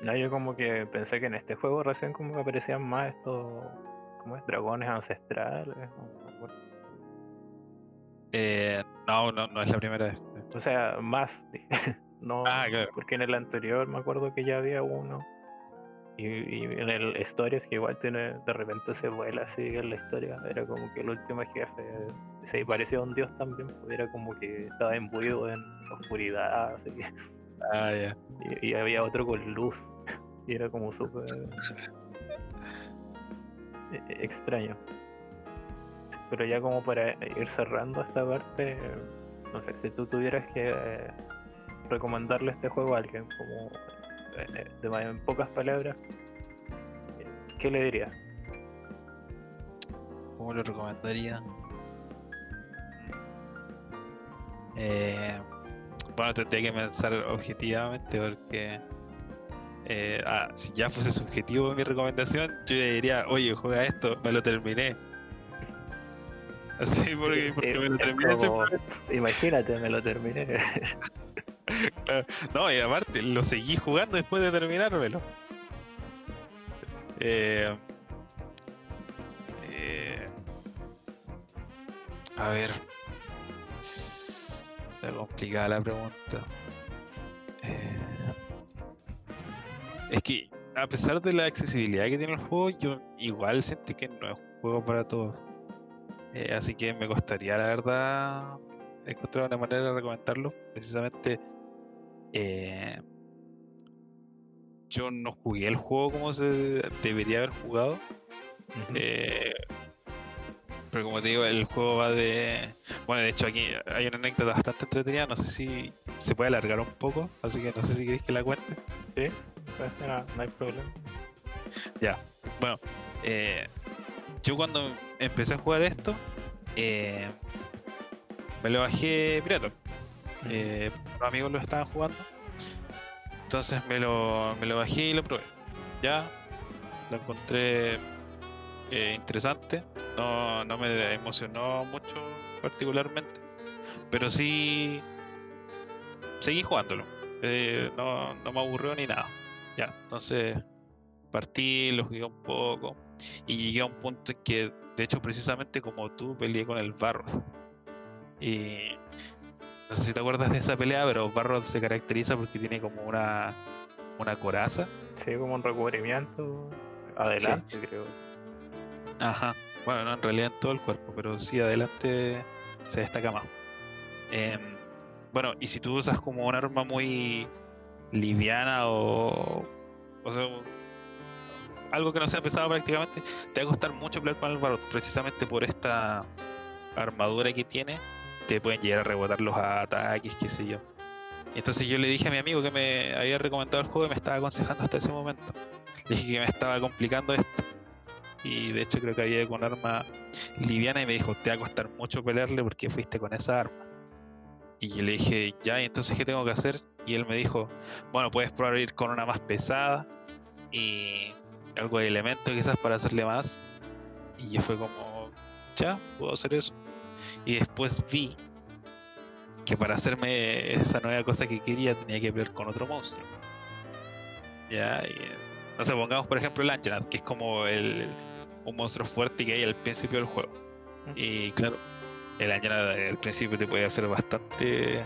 No, yo como que pensé que en este juego recién como que aparecían más estos. ¿Cómo es? Dragones ancestrales. Eh, no, no, no es la primera vez. O sea, más. (laughs) no, Ah, claro. porque en el anterior me acuerdo que ya había uno. Y, y en el Stories, que igual tiene, de repente se vuela así en la historia. Era como que el último jefe se parecía a un dios también. Era como que estaba imbuido en oscuridad. Así que- Ah, ya. y, y había otro con luz. (laughs) Y era como súper e- e- extraño. Pero ya como para ir cerrando esta parte, no sé, si tú tuvieras que eh, recomendarle este juego a alguien, como eh, eh, de en pocas palabras, ¿qué le dirías? ¿Cómo lo recomendaría? Eh, bueno, tendría que pensar objetivamente porque eh, ah, si ya fuese subjetivo mi recomendación, yo le diría, oye, juega esto, me lo terminé. (laughs) Así porque, porque Eh, me lo terminé. como- imagínate, me lo terminé. (laughs) No, y aparte, lo seguí jugando después de terminármelo. Eh, eh, a ver. Está complicada la pregunta. Eh, es que, a pesar de la accesibilidad que tiene el juego, yo igual siento que no es un juego para todos. Eh, así que me costaría, la verdad, encontrar una manera de recomendarlo. Precisamente eh, yo no jugué el juego como se debería haber jugado. Eh, pero como te digo, el juego va de. Bueno, de hecho, aquí hay una anécdota bastante entretenida. No sé si se puede alargar un poco, así que no sé si queréis que la cuente. Sí, pues, no, no hay problema. Bueno, eh, yo cuando empecé a jugar esto, eh, me lo bajé pirata. Eh, los amigos lo estaban jugando. Entonces me lo, me lo bajé y lo probé. Ya lo encontré eh, interesante. No, no me emocionó mucho particularmente. Pero sí seguí jugándolo. Eh, no, no me aburrió ni nada. Ya, entonces partí, lo jugué un poco. Y llegué a un punto en que, de hecho, precisamente como tú, peleé con el Barroth. Y no sé si te acuerdas de esa pelea, pero Barroth se caracteriza porque tiene como una, una coraza. Sí, como un recubrimiento adelante, creo. Ajá. Bueno, no, en realidad en todo el cuerpo, pero sí adelante se destaca más. Em, bueno, y si tú usas como un arma muy liviana o. O sea, algo que no sea pesado prácticamente, te va a costar mucho pelear con el Barroth, precisamente por esta armadura que tiene, te pueden llegar a rebotar los ataques, qué sé yo. Entonces yo le dije a mi amigo que me había recomendado el juego y me estaba aconsejando hasta ese momento. Le dije que me estaba complicando esto. Y de hecho creo que había con arma liviana y me dijo, te va a costar mucho pelearle porque fuiste con esa arma. Y yo le dije, ya, ¿y entonces qué tengo que hacer? Y él me dijo, bueno, puedes probar ir con una más pesada y algo de elemento quizás para hacerle más. Y yo fue como, ya, puedo hacer eso. Y después vi que para hacerme esa nueva cosa que quería tenía que pelear con otro monstruo. Ya, y, no sé, pongamos por ejemplo el Anjanath, que es como el, un monstruo fuerte que hay al principio del juego. Y claro, el Anjanath al principio te puede hacer bastante.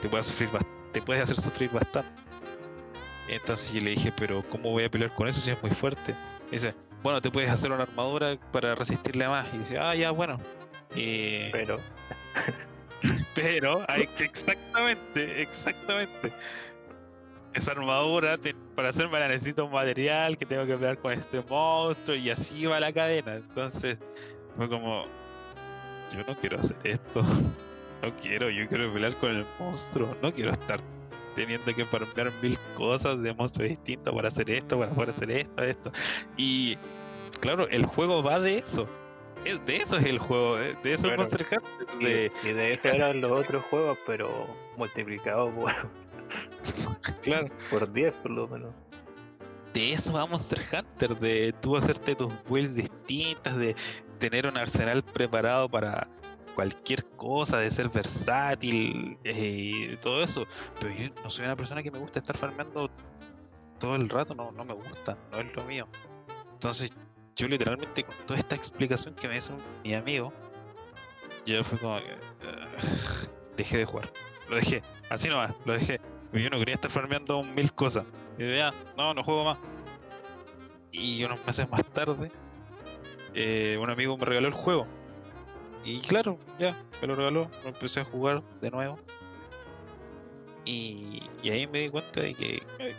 Te puede, sufrir, te puede hacer sufrir bastante. Entonces yo le dije, pero ¿cómo voy a pelear con eso si es muy fuerte? dice, bueno, te puedes hacer una armadura para resistirle más. Y dice, ah, ya, bueno. Y... Pero. (laughs) Pero, exactamente, exactamente. Esa armadura, para hacerme la necesito un material que tengo que pelear con este monstruo y así va la cadena. Entonces, fue como, yo no quiero hacer esto. (laughs) No quiero, yo quiero pelear con el monstruo. No quiero estar teniendo que farmear mil cosas de monstruos distintos para hacer esto, para poder hacer esto, esto. Y claro, el juego va de eso de eso es el juego, de, eso es Monster Hunter. De... Y, de eso eran los otros juegos, pero multiplicados por. Claro. Por 10 por lo menos. De eso va Monster Hunter, de tú hacerte tus builds distintas, de tener un arsenal preparado para cualquier cosa, de ser versátil, eh, todo eso. Pero yo no soy una persona que me gusta estar farmeando todo el rato, no, no me gusta, no es lo mío. Entonces yo literalmente con toda esta explicación que me hizo mi amigo, yo fui como que dejé de jugar. Lo dejé, así nomás, lo dejé. Yo no quería estar farmeando mil cosas. Y ya, no, no juego más. Y unos meses más tarde, eh, un amigo me regaló el juego. Y claro, ya, me lo regaló, lo empecé a jugar de nuevo. Y, y ahí me di cuenta de que eh,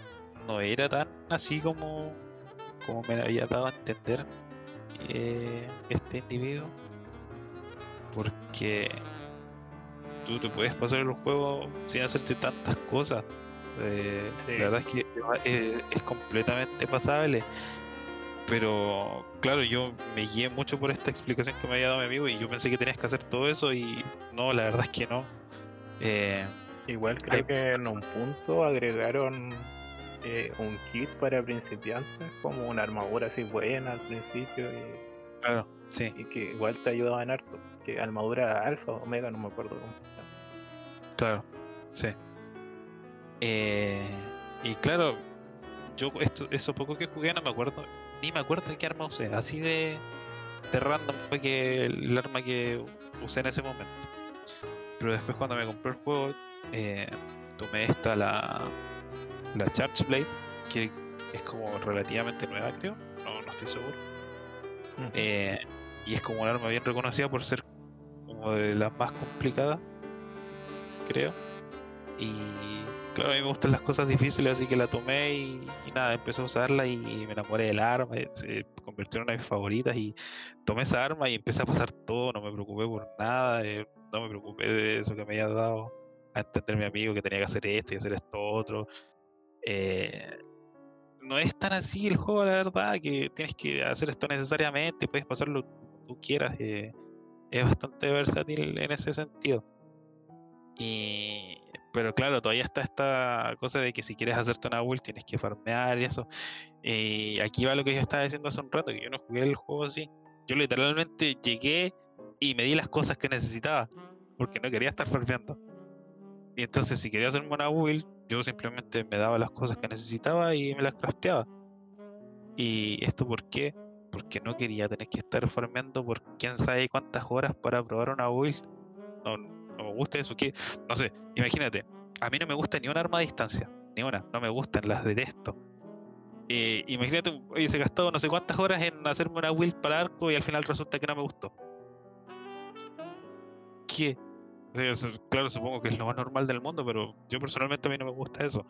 no era tan así como como me había dado a entender eh, este individuo. Porque tú te puedes pasar el juego sin hacerte tantas cosas. Eh, la verdad es que eh, es, completamente pasable. Pero claro, yo me guié mucho por esta explicación que me había dado mi amigo y yo pensé que tenías que hacer todo eso y no, la verdad es que no. Igual creo que en un punto agregaron eh, un kit para principiantes, como una armadura así buena al principio. Y, claro, sí. Y que igual te ayudaba en harto. Que armadura alfa o omega, no me acuerdo cómo Claro, sí. Eh, y claro, yo esto, eso poco que jugué no me acuerdo, ni me acuerdo de qué arma usé. Así de, de random fue que el arma que usé en ese momento. Pero después cuando me compré el juego, eh, tomé esta la la Charge Blade, que es como relativamente nueva, creo, no, no estoy seguro. Eh, y es como un arma bien reconocida por ser como de las más complicadas, creo. Y claro, a mí me gustan las cosas difíciles, así que la tomé y, nada, empecé a usarla y me enamoré del arma, se convirtió en una de mis favoritas y tomé esa arma y empecé a pasar todo, no me preocupé por nada, eh, no me preocupé de eso que me había dado a entender mi amigo que tenía que hacer esto y hacer esto otro. Eh, no es tan así el juego, la verdad, que tienes que hacer esto necesariamente, puedes pasarlo tú quieras. Eh, es bastante versátil en ese sentido. Y, pero claro, todavía está esta cosa de que si quieres hacerte una build tienes que farmear y eso. Y aquí va lo que yo estaba diciendo hace un rato, que yo no jugué el juego así. Yo literalmente llegué y me di las cosas que necesitaba, porque no quería estar farmeando. Y entonces si quería hacerme una build, yo simplemente me daba las cosas que necesitaba y me las crafteaba. ¿Y esto por qué? Porque no quería tener que estar farmeando por quién sabe cuántas horas para probar una build. No, no me gusta eso. que No sé, imagínate. A mí no me gusta ni un arma a distancia. Ni una. No me gustan, las detesto. Eh, imagínate, oye, se gastado no sé cuántas horas en hacerme una build para arco y al final resulta que no me gustó. ¿Qué? claro, supongo que es lo más normal del mundo, pero yo personalmente a mí no me gusta eso.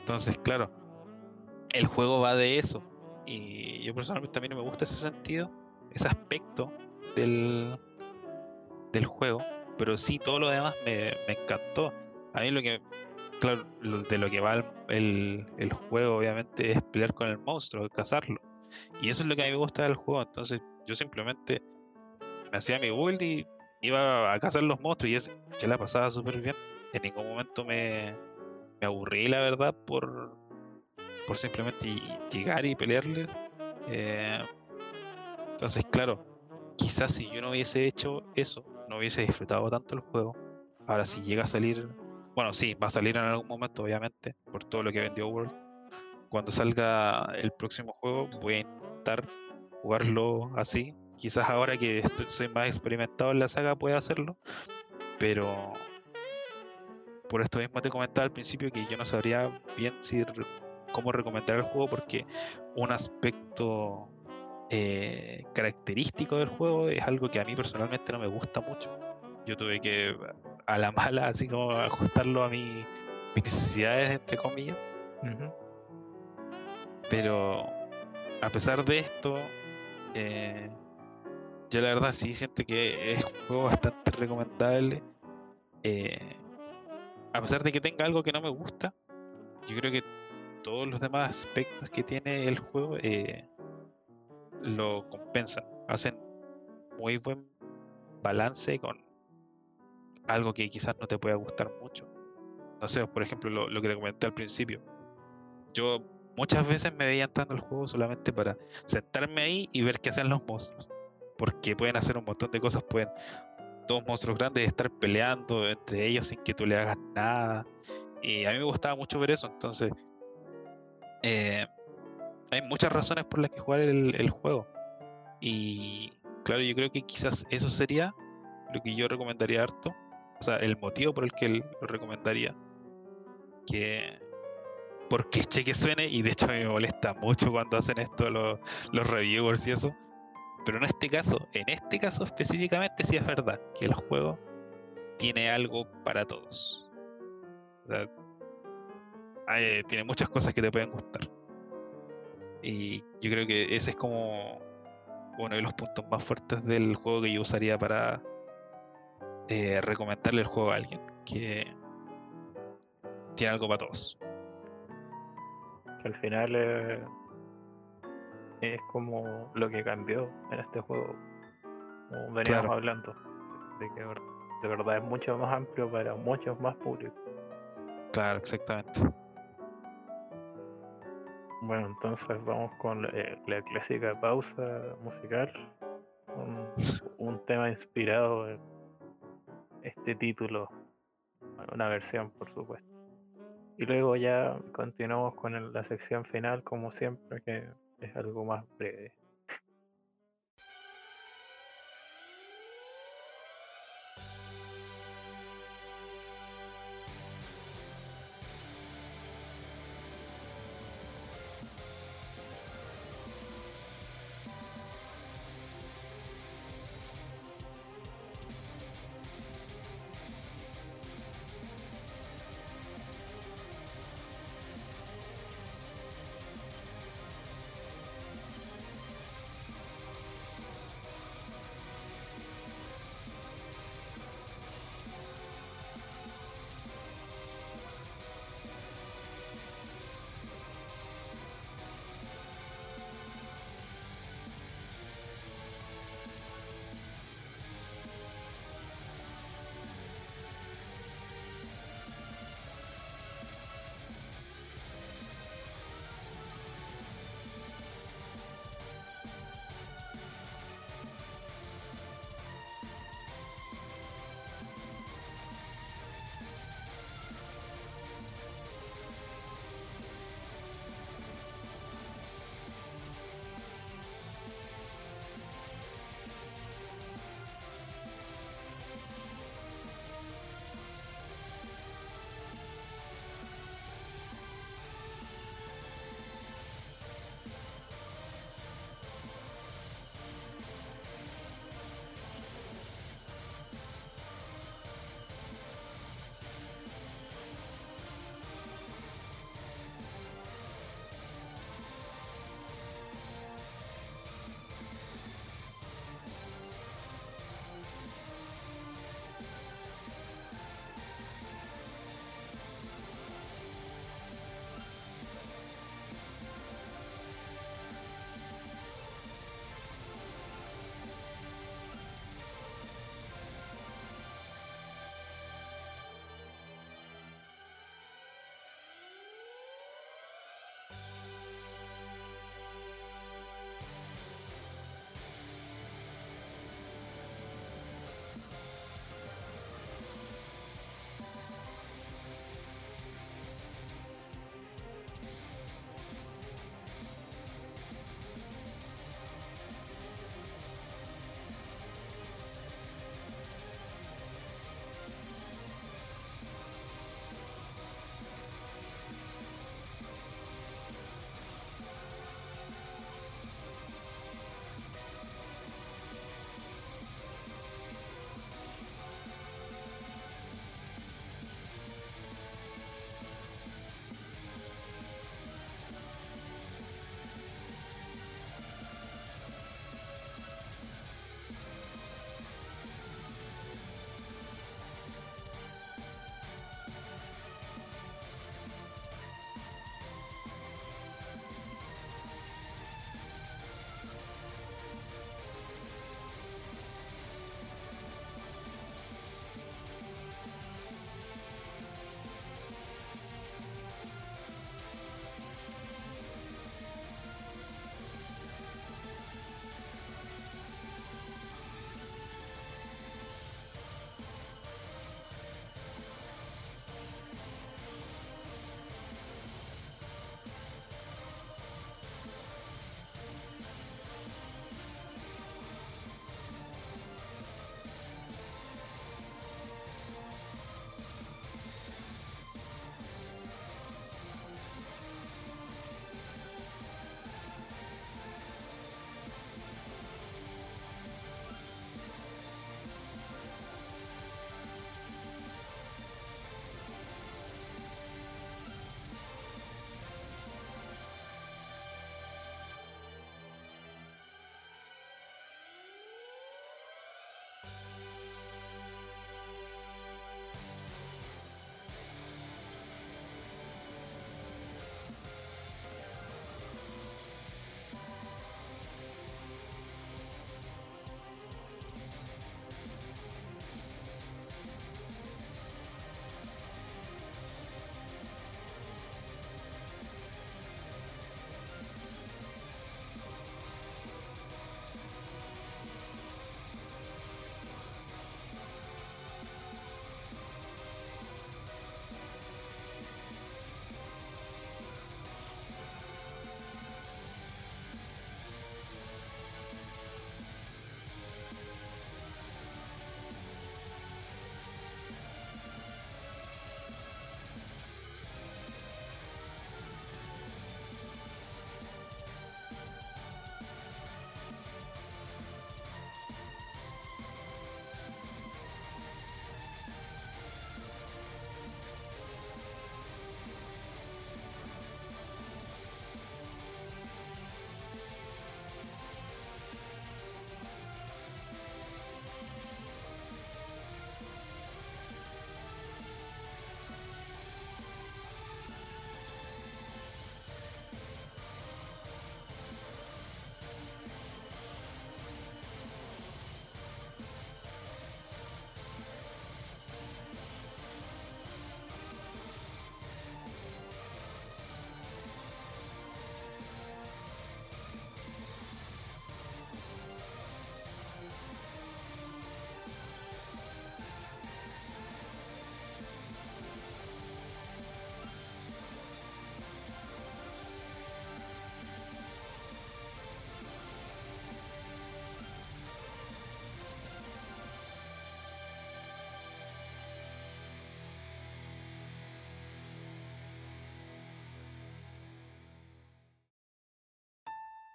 Entonces, claro, el juego va de eso. Y yo personalmente a mí no me gusta ese sentido, ese aspecto del, del juego. Pero sí todo lo demás me, encantó. A mí lo que, claro, lo- de lo que va el, el- juego obviamente es pelear con el monstruo, cazarlo. Y eso es lo que a mí me gusta del juego. Entonces yo simplemente me hacía mi build y iba a cazar los monstruos y es, yo la pasaba súper bien. En ningún momento me, me aburrí, la verdad, por, por simplemente ll- llegar y pelearles. Eh, entonces, claro, quizás si yo no hubiese hecho eso, no hubiese disfrutado tanto el juego. Ahora, si llega a salir, bueno, sí, va a salir en algún momento, obviamente, por todo lo que vendió World. Cuando salga el próximo juego, voy a intentar jugarlo así. Quizás ahora que soy más experimentado en la saga pueda hacerlo, pero por esto mismo te comentaba al principio que yo no sabría bien cómo recomendar el juego porque un aspecto eh, característico del juego es algo que a mí personalmente no me gusta mucho. Yo tuve que a la mala así como ajustarlo a mi- mis necesidades entre comillas, pero a pesar de esto, eh, yo la verdad sí siento que es un juego bastante recomendable. eh, a pesar de que tenga algo que no me gusta, yo creo que todos los demás aspectos que tiene el juego eh, lo compensan. Hacen muy buen balance con algo que quizás no te pueda gustar mucho. No sé, por ejemplo, lo, que te comenté al principio. Yo muchas veces me veía entrando al juego solamente para sentarme ahí y ver qué hacen los monstruos. Porque pueden hacer un montón de cosas, pueden dos monstruos grandes estar peleando entre ellos sin que tú le hagas nada. Y a mí me gustaba mucho ver eso, entonces eh, hay muchas razones por las que jugar el, juego. Y claro, yo creo que quizás eso sería lo que yo recomendaría harto. O sea, el motivo por el que lo recomendaría. Que porque eche que suene, y de hecho me molesta mucho cuando hacen esto los, reviewers y eso. Pero en este caso, en este caso específicamente, sí es verdad que el juego tiene algo para todos. O sea, tiene muchas cosas que te pueden gustar. Y yo creo que ese es como uno de los puntos más fuertes del juego que yo usaría para eh, recomendarle el juego a alguien. Que tiene algo para todos. Al final eh, es como lo que cambió en este juego. Como veníamos Claro. hablando. De que de verdad es mucho más amplio para muchos más públicos. Claro, exactamente. Bueno, entonces vamos con eh, la clásica pausa musical. Un, un tema inspirado en este título. Una versión, por supuesto. Y luego ya continuamos con el- la sección final, como siempre, que es algo más breve.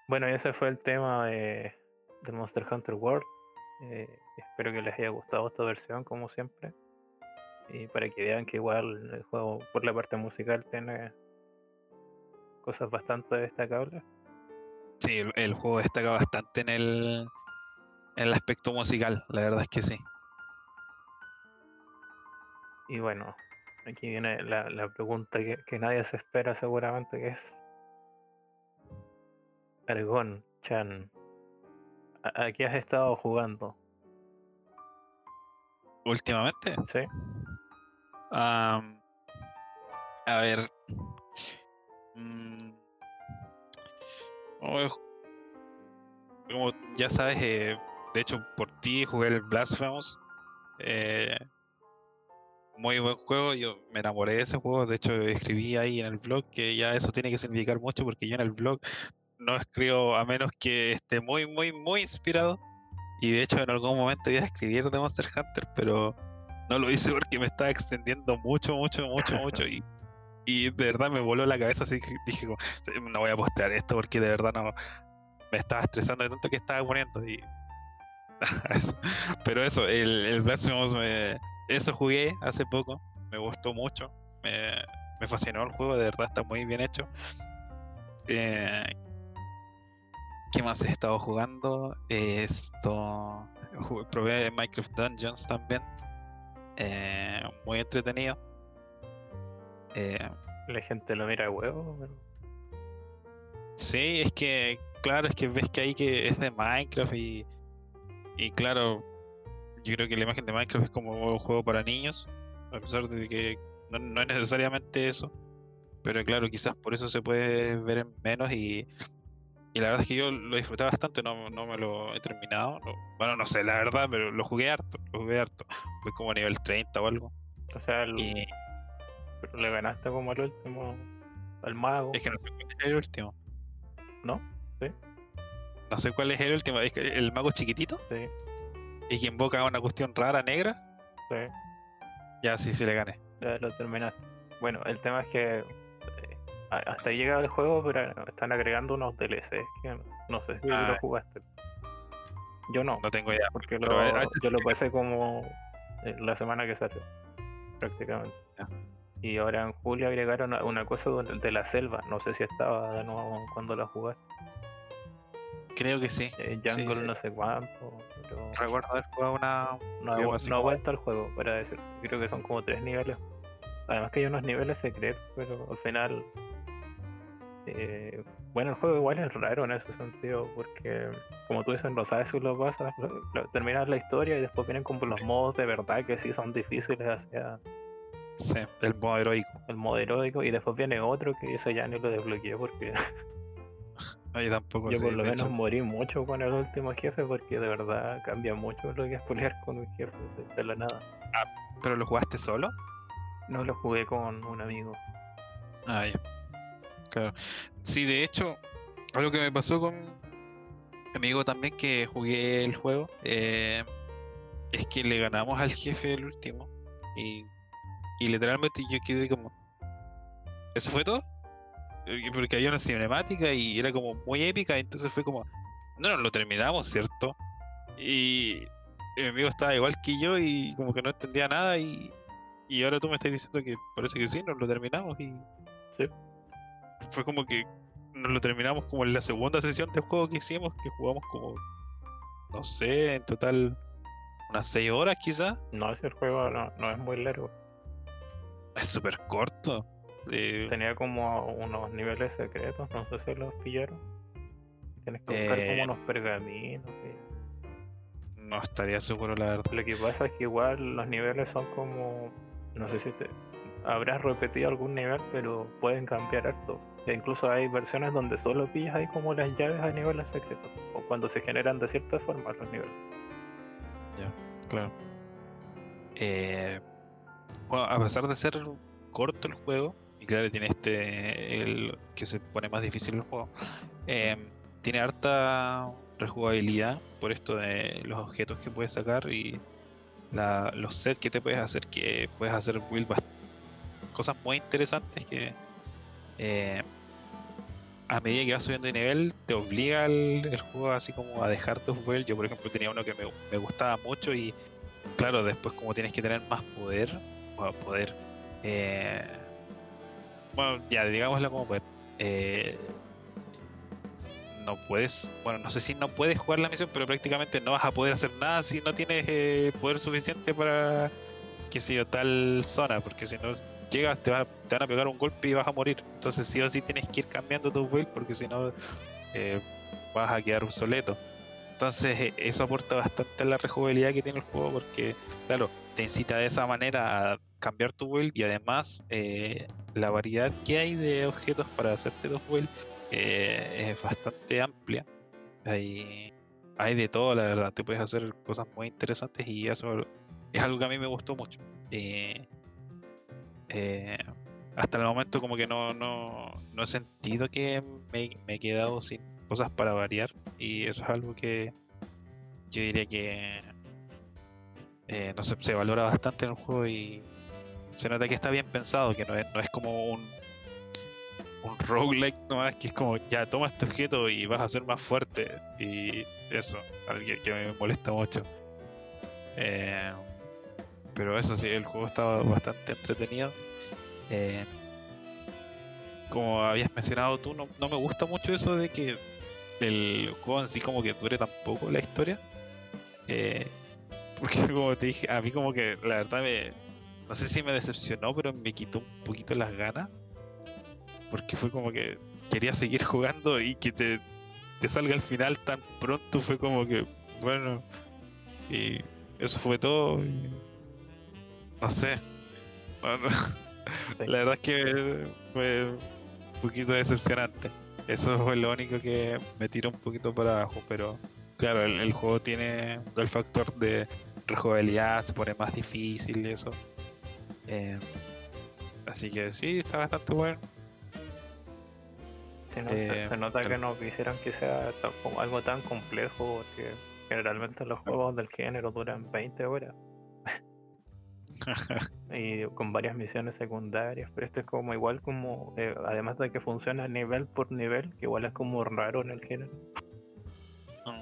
Bueno, ese fue el tema de, del Monster Hunter World. Eh, espero que les haya gustado esta versión, como siempre. Y para que vean que igual el juego, por la parte musical, tiene cosas bastante destacables. Sí, el, el juego destaca bastante en el, en el aspecto musical, la verdad es que sí. Y bueno, aquí viene la, la pregunta que, que nadie se espera seguramente, que es... Argon, Chan, ¿a, a qué has estado jugando? Últimamente, ¿Sí? a ver. mm, oh, como ya sabes, eh, de hecho por ti jugué el Blasphemous. eh, muy buen juego, yo me enamoré de ese juego, de hecho escribí ahí en el blog que ya eso tiene que significar mucho porque yo en el blog no escribo a menos que esté muy, muy, muy inspirado. Y de hecho en algún momento iba a escribir de Monster Hunter, pero no lo hice porque me estaba extendiendo mucho, mucho, mucho, (laughs) mucho. Y, y de verdad me voló la cabeza, así que dije, como, "Sí, no voy a postear esto porque de verdad no me estaba estresando de tanto que estaba poniendo. Y (laughs) eso. Pero eso, el, el Blasphemous me- eso jugué hace poco, me gustó mucho, me, me fascinó el juego, de verdad está muy bien hecho. Eh, ¿Qué más he estado jugando? Esto. probé Minecraft Dungeons también. eh, muy entretenido. Eh, La gente lo mira de huevo, pero sí, es que, claro, es que ves que ahí que es de Minecraft y. Y claro, yo creo que la imagen de Minecraft es como un juego para niños. A pesar de que no, no es necesariamente eso. Pero claro, quizás por eso se puede ver en menos y. Y la verdad es que yo lo disfruté bastante, no, no me lo he terminado. no- bueno, no sé, la verdad, pero lo jugué harto, lo jugué harto. Fue como a nivel 30 o algo. o sea, el- Y pero le ganaste como el último al mago, es que no sé cuál es el último. ¿no? Sí, No sé cuál es el último. Es que el mago chiquitito sí, y que invoca una cuestión rara negra. sí, Ya sí, sí le gané. ya lo terminaste. Bueno, el tema es que hasta ahí llega el juego, pero están agregando unos DLCs que no sé si Ah. lo jugaste. Yo no, No tengo idea. porque lo- veces yo lo pasé como eh, la semana que salió, prácticamente. Y ahora en julio agregaron una cosa de la selva, no sé si estaba de nuevo cuando la jugaste. Creo que sí. Eh, Jungle sí. no sé cuánto, pero Recuerdo haber jugado una. no, no como vuelto al juego, para decir. Creo que son como tres niveles. Además que hay unos niveles secretos, pero al final... eh, bueno, el juego igual es raro en ese sentido, porque como tú dices, no sabes si lo pasas, terminas la historia y después vienen como los modos de verdad que sí son difíciles hacia Sí, el modo heroico. el modo heroico y después viene otro que ese ya ni lo desbloqueé porque (laughs) Ahí tampoco yo por lo menos hecho. morí mucho con el último jefe porque de verdad cambia mucho lo que es pelear con un jefe de, la nada. ¿Pero lo jugaste solo? No lo jugué con un amigo. Ah, ya. Sí, de hecho, algo que me pasó con mi amigo también que jugué el juego eh, es que le ganamos al jefe el último y, y literalmente yo quedé como ¿eso fue todo? Porque había una cinemática y era como muy épica entonces fue como no nos lo terminamos ¿cierto? y mi amigo estaba igual que yo y como que no entendía nada y, y ahora tú me estás diciendo que parece que sí, nos lo terminamos y Sí. Fue como que nos lo terminamos como en la segunda sesión de juego que hicimos, que jugamos como, no sé, en total unas 6 horas quizás. No, ese juego no, no es muy largo. Es súper corto. Eh, Tenía como unos niveles secretos, no sé si los pillaron. Tienes que buscar Eh. como unos pergaminos. y- no estaría seguro, la verdad. Lo que pasa es que igual los niveles son como. No sé si te habrás repetido algún nivel, pero pueden cambiar harto. E incluso hay versiones donde solo pillas ahí como las llaves a niveles secretos. O cuando se generan de cierta forma los niveles. Claro. Eh, bueno, a pesar de ser corto el juego, y claro, tiene este, el que se pone más difícil el juego, em, tiene harta rejugabilidad por esto de los objetos que puedes sacar y la- los sets que te puedes hacer, que puedes hacer build bast- cosas muy interesantes que eh, a medida que vas subiendo de nivel, te obliga el, juego así como a dejar tus builds. Yo, por ejemplo, tenía uno que me, me gustaba mucho y, claro, después como tienes que tener más poder, bueno, poder, eh, bueno, ya, digámoslo como poder, eh, no puedes, bueno, no sé si no puedes jugar la misión, pero prácticamente no vas a poder hacer nada si no tienes eh, poder suficiente para, qué sé yo, tal zona, porque si no llegas te, va- te van a pegar un golpe y vas a morir. Entonces sí o sí tienes que ir cambiando tu build porque si no eh, vas a quedar obsoleto. Entonces eh, eso aporta bastante a la rejugabilidad que tiene el juego porque, claro, te incita de esa manera a cambiar tu build y además eh, la variedad que hay de objetos para hacerte dos builds es bastante amplia. Hay, hay de todo, la verdad. Te puedes hacer cosas muy interesantes y eso es algo que a mí me gustó mucho. Eh, hasta el momento como que no, no, no he sentido que me, he quedado sin cosas para variar y eso es algo que yo diría que eh, no sé, se valora bastante en el juego y se nota que está bien pensado, que no es, no es como un un roguelike nomás que es como ya toma este objeto y vas a ser más fuerte y eso, que, que me molesta mucho. Eh, pero eso sí, el juego estaba bastante entretenido. Eh, como habías mencionado tú, no, no me gusta mucho eso de que el juego en sí como que dure tan poco la historia. Eh, porque (laughs) como te dije, a mí como que la verdad me... No sé si me decepcionó, pero me quitó un poquito las ganas. Porque fue como que quería seguir (laughs) jugando y que te, te salga al final tan pronto fue como que, bueno, y eso fue todo. No sé. Bueno, (laughs) la verdad es que fue un poquito decepcionante. Eso fue lo único que me tiró un poquito para abajo, pero claro, el, el juego tiene el factor de rejugabilidad, se pone más difícil y eso. Eh, así que sí, está bastante bueno. Se nota, Eh, se nota que no quisieran que sea tampoco algo tan complejo, porque generalmente los juegos del género duran 20 horas (laughs) y con varias misiones secundarias, pero esto es como igual como, eh, además de que funciona nivel por nivel, que igual es como raro en el género. Mm.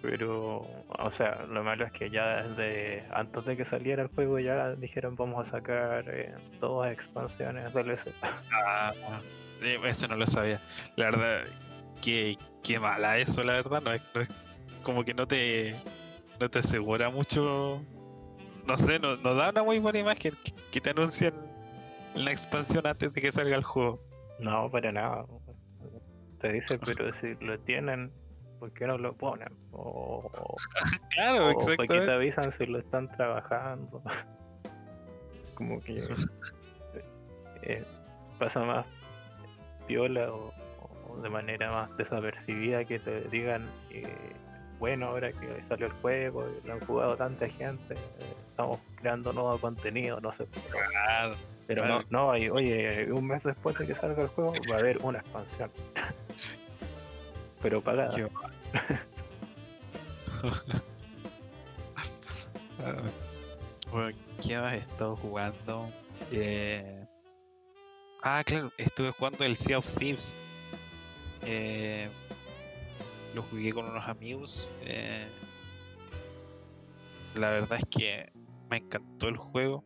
Pero, o sea, lo malo es que ya desde antes de que saliera el juego ya dijeron vamos a sacar eh, todas expansiones DLC. Ah, eh, eso no lo sabía. La verdad, qué, qué mala eso, la verdad. No es, no es- como que no te, no te asegura mucho. No sé, no, no da una muy buena imagen que, que te anuncien la expansión antes de que salga el juego. No, para nada. Te dice, (laughs) pero si lo tienen, ¿por qué no lo ponen? O, (laughs) Claro, o ¿por qué te avisan si lo están trabajando? (laughs) Como que eh, pasa más piola o, o de manera más desapercibida que te digan, eh, bueno, ahora que salió el juego lo han jugado tanta gente, estamos creando nuevo contenido, no sé. Claro. Pero Claro. no, no, hay, oye, un mes después de que salga el juego va a haber una expansión. (laughs) Pero pagada. Ah, (laughs) Bueno, ¿qué más he estado jugando? Eh, Ah, claro, estuve jugando el Sea of Thieves. Eh, Lo jugué con unos amigos. eh, La verdad es que me encantó el juego.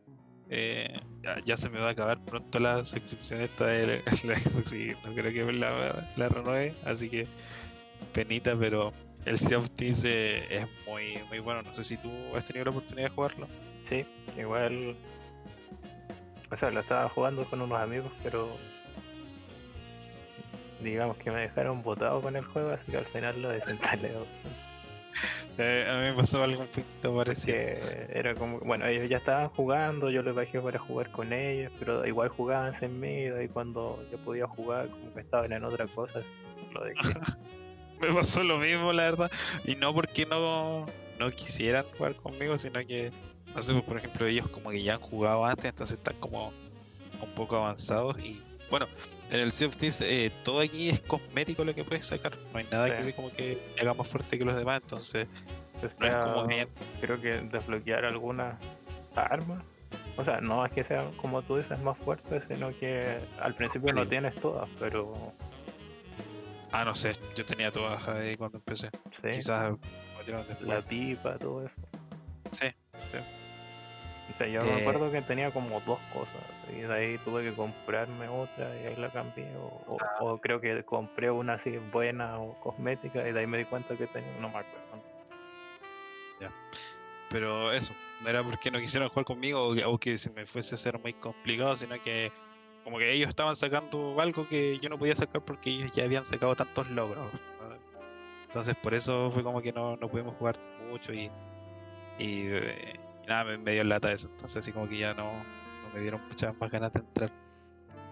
Eh, ya, se me va a acabar pronto la suscripción esta de la, (laughs) la Xbox y no creo que la, la renueve, así que penita, pero el Sea of Thieves eh, es muy, muy bueno. No sé si tú has tenido la oportunidad de jugarlo. Sí, igual. O sea, lo estaba jugando con unos amigos, pero. Digamos que me dejaron botado con el juego, así que al final lo desinstalé. (laughs) Eh, a mí me pasó algo un poquito parecido. Era como. Bueno, ellos ya estaban jugando, yo les bajé para jugar con ellos, pero igual jugaban sin mí, y cuando yo podía jugar, como que estaban en otra cosa, lo dejé. (laughs) Me pasó lo mismo, la verdad. Y no porque no, no quisieran jugar conmigo, sino que, no sé, pues, por ejemplo, ellos como que ya han jugado antes, entonces están como un poco avanzados. Y bueno, en el Sea of Thieves eh, todo aquí es cosmético lo que puedes sacar. No hay nada que Sí. sea como que haga más fuerte que los demás, entonces no es como bien. creo que desbloquear algunas armas. O sea, no es que sean como tú dices más fuertes, sino que al principio no Sí. tienes todas, pero Ah, no sé, yo tenía todas ahí cuando empecé. Sí, Quizás la pipa, todo eso. Sí, O sea, yo Eh. me acuerdo que tenía como dos cosas y de ahí tuve que comprarme otra y ahí la cambié. O, o- Ah. o creo que compré una así buena o cosmética y de ahí me di cuenta que tenía, no me acuerdo. pero eso, no era porque no quisieran jugar conmigo o que, o que se me fuese a hacer muy complicado, sino que como que ellos estaban sacando algo que yo no podía sacar porque ellos ya habían sacado tantos logros. ¿no? Entonces por eso fue como que no, no pudimos jugar mucho y, y, eh, y nada, me, dio lata eso. Entonces así como que ya no, me dieron muchas más ganas de entrar.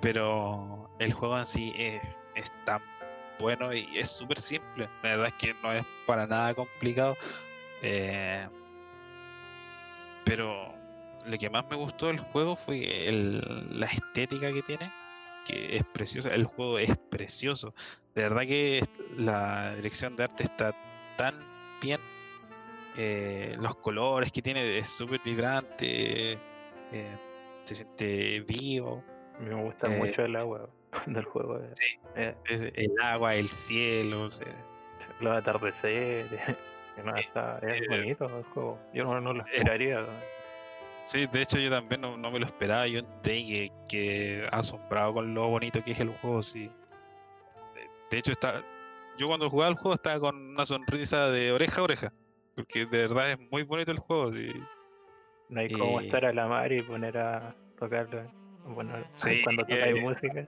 Pero el juego en sí es, es tan bueno y es súper simple. La verdad es que no es para nada complicado. Eh, pero lo que más me gustó del juego fue el- la estética que tiene, que es preciosa. El juego es precioso. De verdad que la dirección de arte está tan bien. Eh, los colores que tiene es súper vibrante. eh, se siente vivo. Me gusta Eh, mucho el agua del juego. eh, Sí. es el agua, el cielo. o sea, los atardeceres. (laughs) que no, está, es bonito el juego. Yo no, no lo esperaría. Sí, de hecho yo también no, no me lo esperaba, yo entré que, que asombrado con lo bonito que es el juego, sí. De- De hecho está, yo cuando jugaba el juego estaba con una sonrisa de oreja a oreja, porque de verdad es muy bonito el juego, sí. No hay como eh, estar a la mar y poner a tocarlo. Bueno, Sí, cuando tocáis eh, música.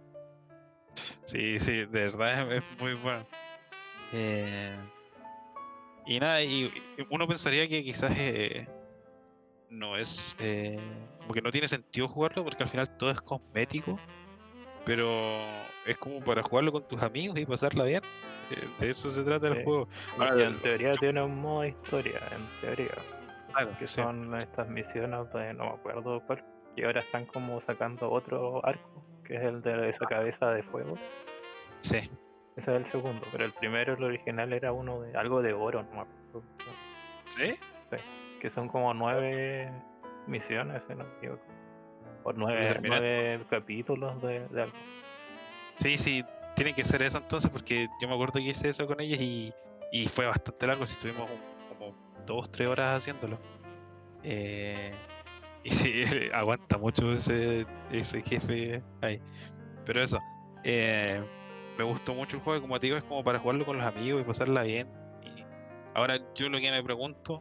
Sí, sí, de verdad es, muy bueno. Eh, y nada, y, y uno pensaría que quizás eh, no es. eh, como que no tiene sentido jugarlo porque al final todo es cosmético, pero es como para jugarlo con tus amigos y pasarla bien. Eh, de eso se trata el Sí. juego. Y Ahora, en teoría tiene un modo historia, en teoría. Claro, que sí. son estas misiones de no me acuerdo cuál. Y ahora están como sacando otro arco, que es el de esa cabeza de fuego. Sí, Ese es el segundo, pero el primero, el original, era uno de algo de oro, no me acuerdo. sí, Que son como nueve misiones, si no me equivoco. O nueve, nueve capítulos de, de algo. Sí, sí, tiene que ser eso entonces porque yo me acuerdo que hice eso con ellos y, y fue bastante largo, si estuvimos como dos, tres horas haciéndolo. Eh, (laughs) y sí, (laughs) aguanta mucho ese, ese jefe ahí. Pero eso, eh, me gustó mucho el juego, como te digo, es como para jugarlo con los amigos y pasarla bien. Y ahora yo lo que me pregunto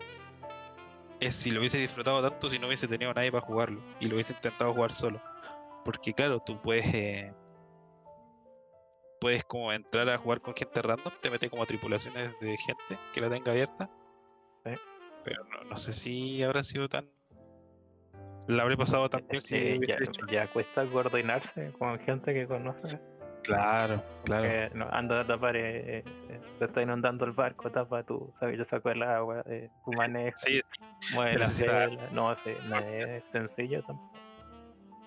es si lo hubiese disfrutado tanto si no hubiese tenido nadie para jugarlo y lo hubiese intentado jugar solo. Porque claro, tú puedes... eh, puedes como entrar a jugar con gente random, te metes como tripulaciones de gente que la tenga abierta. Sí. Pero no, no sé si habrá sido tan. La habré pasado tan bien Es si ya, hecho. ya cuesta coordinarse con gente que conoce. Claro, claro. no, anda a tapar, eh, eh, te está inundando el barco, tapa tú, sabes, yo saco el agua, eh, tú manejas, (laughs) Sí, mueves se la vela, no, sí, no es sencillo tampoco.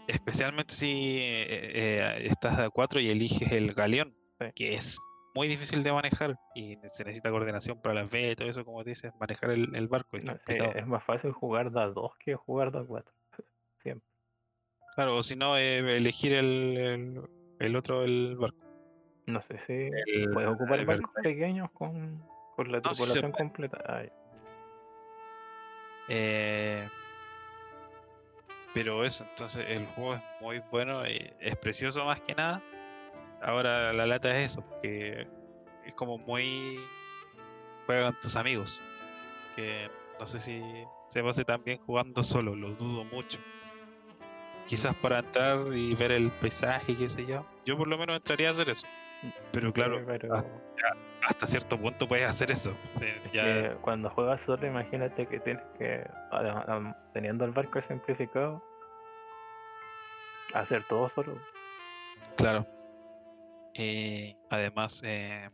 Especialmente si eh, eh, estás de a cuatro y eliges el galeón, Sí. que es muy difícil de manejar y se necesita coordinación para las velas y todo eso, como dices, manejar el, el barco. es No, sí, es más fácil jugar de a dos que jugar de a cuatro. (laughs) Siempre. Claro, o si no, eh, elegir el, el, el otro, el barco. No sé si El- puedes ocupar barcos pequeños con, con la No, sí tripulación completa. Ah. Eh, pero eso, entonces el juego es muy bueno, y es precioso más que nada. Ahora la lata es eso, porque es como muy juega con tus amigos. Que no sé si se pase tan bien jugando solo, lo dudo mucho. Quizás para entrar y ver el paisaje, qué sé yo. Yo por lo menos entraría a hacer eso. Pero claro, pero hasta cierto punto puedes hacer eso. Sí, ya- que cuando juegas solo, imagínate que tienes que, teniendo el barco simplificado, hacer todo solo. Claro. Y además, eh,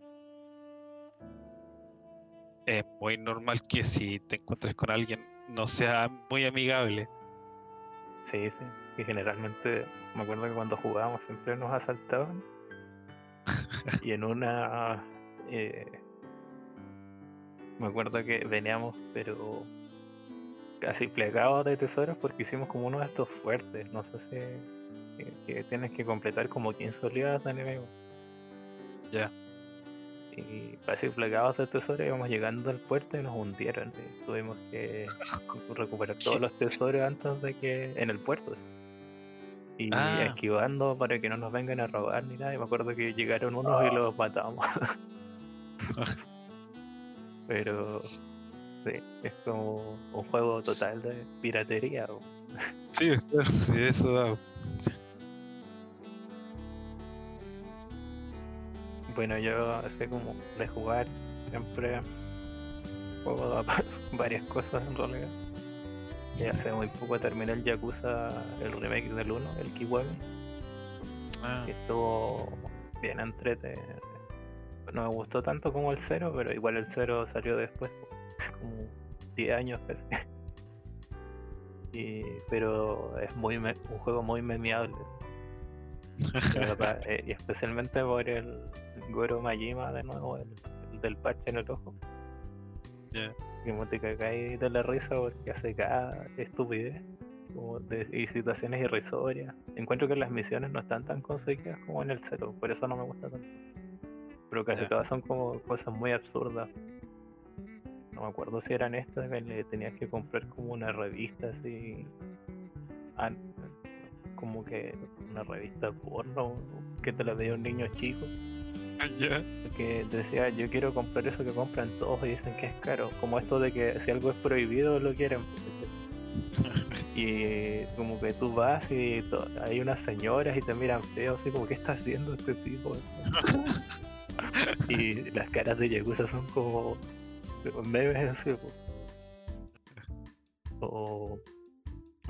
es muy normal que si te encuentres con alguien no sea muy amigable. Sí, sí. Y generalmente, me acuerdo que cuando jugábamos siempre nos asaltaban. (laughs) y en una. eh, me acuerdo que veníamos, pero. casi plegados de tesoros porque hicimos como uno de estos fuertes. No sé si. que, que tienes que completar como 15 oleadas de enemigo. Ya. Y casi plagados de tesoros íbamos llegando al puerto y nos hundieron. y tuvimos que (laughs) recuperar todos los tesoros antes de que. en el puerto. Y Ah. esquivando para que no nos vengan a robar ni nada. Y me acuerdo que llegaron unos y los matamos. (laughs) Pero sí, es como un juego total de piratería. o- Sí, claro, sí, eso da. Bueno, yo así como de jugar siempre juego a (laughs) varias cosas en realidad. Y hace muy poco terminé el Yakuza, el remake del 1, el Kiwami, Ah, que estuvo bien entrete. No me gustó tanto como el 0, pero igual el 0 salió después, (laughs) como 10 años casi. Y, pero es muy me- un juego muy memeable. (laughs) eh, y especialmente por el Goro Majima de nuevo, el, el del parche en el ojo. Ya. Como te cagáis de la risa porque hace cada estupidez como de- y situaciones irrisorias. Encuentro que las misiones no están tan conseguidas como en el cero, por eso no me gusta tanto. Pero casi todas son como cosas muy absurdas. No me acuerdo si eran estas que le tenías que comprar como una revista así. ah, como que una revista porno que te la veía un niño chico (laughs) Que decía yo quiero comprar eso que compran todos y dicen que es caro como esto de que si algo es prohibido lo quieren. (laughs) Y como que tú vas y hay unas señoras y te miran feo así como qué está haciendo este tipo (laughs) y las caras de Yakuza son como memes así po. o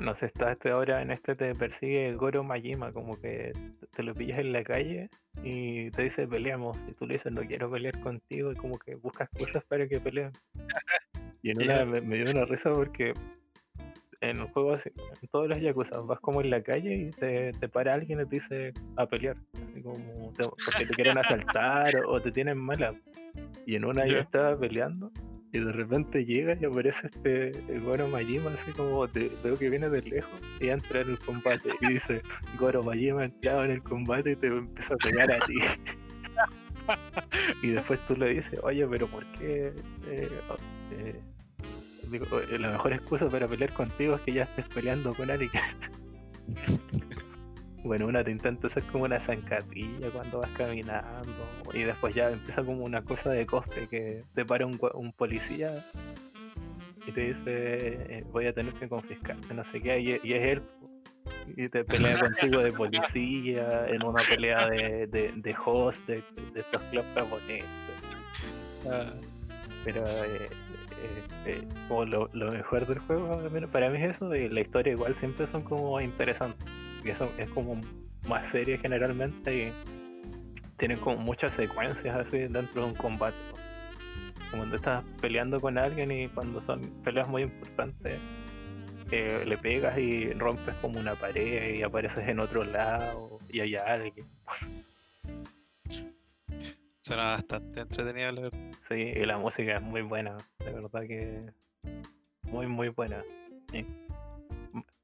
no sé, está este ahora en este te persigue Goro Majima, como que te lo pillas en la calle y te dice peleamos y tú le dices no quiero pelear contigo y como que buscas cosas para que peleen. (laughs) Y en una me, me dio una risa porque en el juego así, en todos los Yakuza vas como en la calle y te, te para alguien y te dice a pelear, así como te- porque te quieren (laughs) asaltar o, o te tienen mala. Y en una yo estaba peleando y de repente llega y aparece este Goro Majima, así como te- veo que viene de lejos y entra en el combate y dice (laughs) Goro Majima entraba en el combate y te empieza a pegar a ti. (laughs) y después tú le dices, oye, pero ¿por qué? eh, eh, digo, eh, la mejor excusa para pelear contigo es que ya estés peleando con alguien. (laughs) Bueno, una te intenta hacer como una zancadilla cuando vas caminando y después ya empieza como una cosa de cosplay que te para un, policía y te dice eh, voy a tener que confiscarte, no sé qué, y, es él y te pelea contigo de policía en una pelea de, de, de host de, estos clubs japoneses. Pero eh, eh, eh, lo, lo mejor del juego, para mí es eso, y la historia igual siempre son como interesantes. Y eso es como más serie generalmente y tienen como muchas secuencias así dentro de un combate. Como cuando estás peleando con alguien y cuando son peleas muy importantes, eh, le pegas y rompes como una pared y apareces en otro lado y hay alguien. suena bastante entretenido, la verdad. Sí, y la música es muy buena, de verdad que muy muy buena. Sí.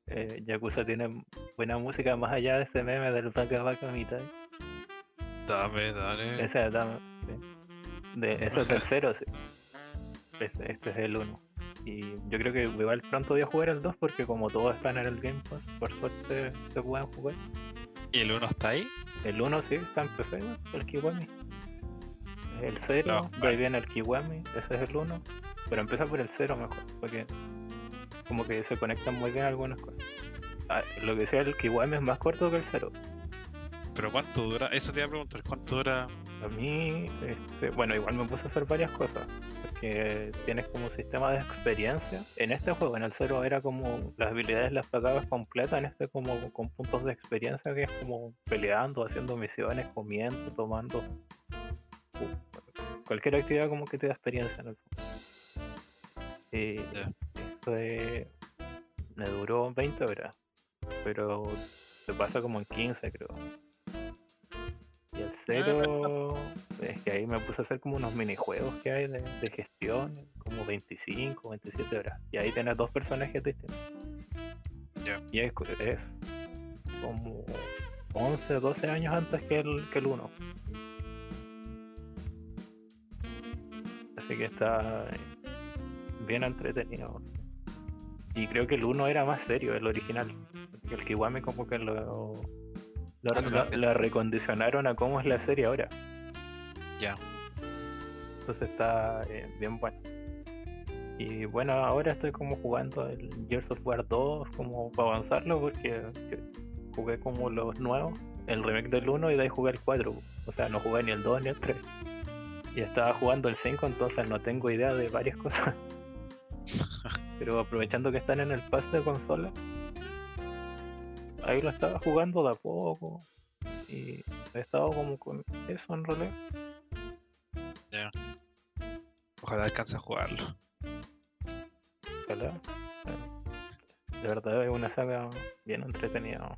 Eh, Yakuza tiene buena música más allá de ese meme del Baka Baka Mitai. Dame, dale. Ese, dame, sí. de, (laughs) ese es el tercero, sí. Este, este es el 1. Y yo creo que igual pronto voy a jugar el 2 porque como todos están en el Game Pass, por suerte se pueden jugar. ¿Y el 1 está ahí? El 1 sí está en PC, el Kiwami. El 0, No, ahí vale. viene el Kiwami, ese es el 1. Pero empieza por el 0 mejor, porque como que se conectan muy bien algunas cosas. Ah, lo que sea el Kiwami es más corto que el 0. ¿Pero cuánto dura? Eso te iba a preguntar, ¿cuánto dura? A mí, este, bueno, igual me puse a hacer varias cosas. Porque tienes como un sistema de experiencia. En este juego, en el 0 era como las habilidades las pagabas completas. En este, como con puntos de experiencia, que es como peleando, haciendo misiones, comiendo, tomando. uh, Cualquier actividad como que te da experiencia en el fondo. Esto de- me duró 20 horas. Pero se pasa como en 15, creo. Y el cero, es que ahí me puse a hacer como unos minijuegos que hay de, de gestión, como 25, 27 horas. Y ahí tenés dos personajes distintos. Ya. Y es, es como 11, 12 años antes que el, que el 1. Así que está bien entretenido. Y creo que el 1 era más serio, el original. El Kiwami como que lo, lo, Ah, lo recondicionaron a cómo es la serie ahora. Ya. Entonces está eh, bien bueno. Y bueno, ahora estoy como jugando el Gears of War 2 como para avanzarlo porque que- jugué como los nuevos, el remake del 1 y de ahí jugué el 4. O sea, no jugué ni el 2 ni el 3. Y estaba jugando el 5, entonces no tengo idea de varias (laughs) cosas. (laughs) Pero aprovechando que están en el pass de consola, ahí lo estaba jugando de a poco. Y he estado como con eso en. Ya. Ojalá alcance a jugarlo. Ojalá. De verdad es una saga bien entretenida.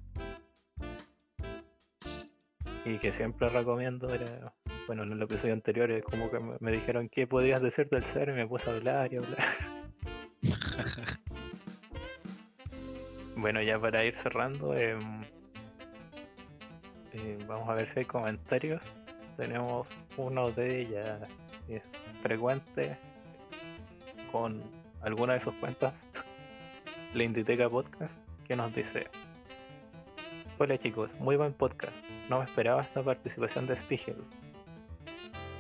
Y que siempre recomiendo era. Bueno, en el episodio anterior es como que me, me dijeron qué podías decir del ser y me puse a hablar y hablar. (laughs) bueno, ya para ir cerrando, em, eh, vamos a ver si hay comentarios. Tenemos uno de ellas que es frecuente con alguna de sus cuentas, (laughs) la Inditeca Podcast, que nos dice: Hola chicos, muy buen podcast. No me esperaba esta participación de Spiegel.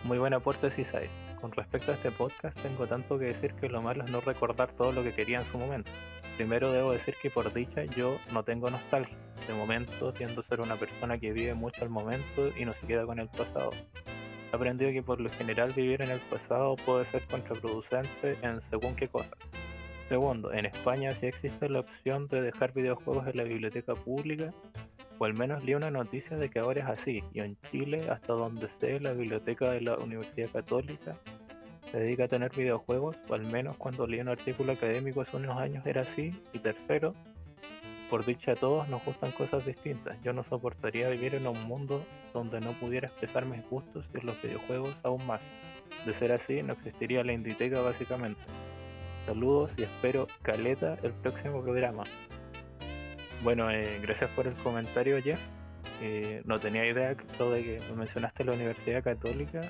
Muy buen aporte, Seaside. Con respecto a este podcast, tengo tanto que decir que lo malo es no recordar todo lo que quería en su momento. Primero debo decir que por dicha yo no tengo nostalgia. De momento tiendo a ser una persona que vive mucho el momento y no se queda con el pasado. He aprendido que por lo general vivir en el pasado puede ser contraproducente en según qué cosa. Segundo, en España sí existe la opción de dejar videojuegos en la biblioteca pública, o al menos leí una noticia de que ahora es así, y en Chile, hasta donde sé, la biblioteca de la Universidad Católica se dedica a tener videojuegos, o al menos cuando leí un artículo académico hace unos años era así. Y tercero, por dicha a todos nos gustan cosas distintas. Yo no soportaría vivir en un mundo donde no pudiera expresar mis gustos y los videojuegos aún más. De ser así, no existiría la Inditeca básicamente. Saludos y espero caleta el próximo programa. Bueno, eh, gracias por el comentario, Jeff. Eh, no tenía idea de que mencionaste la Universidad Católica.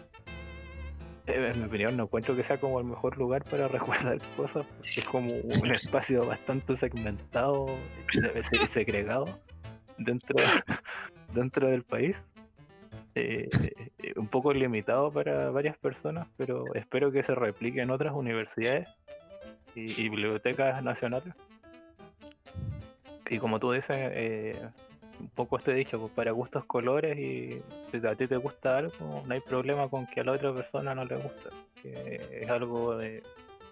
Eh, en mi opinión, no encuentro que sea como el mejor lugar para (laughs) recordar cosas, porque es como un espacio bastante segmentado segregado dentro, (laughs) dentro del país. Eh, eh, un poco limitado para varias personas, pero espero que se replique en otras universidades y bibliotecas nacionales. Y como tú dices, eh, un poco este dicho, pues para gustos colores y si a ti te gusta algo, no hay problema con que a la otra persona no le guste. Que es algo de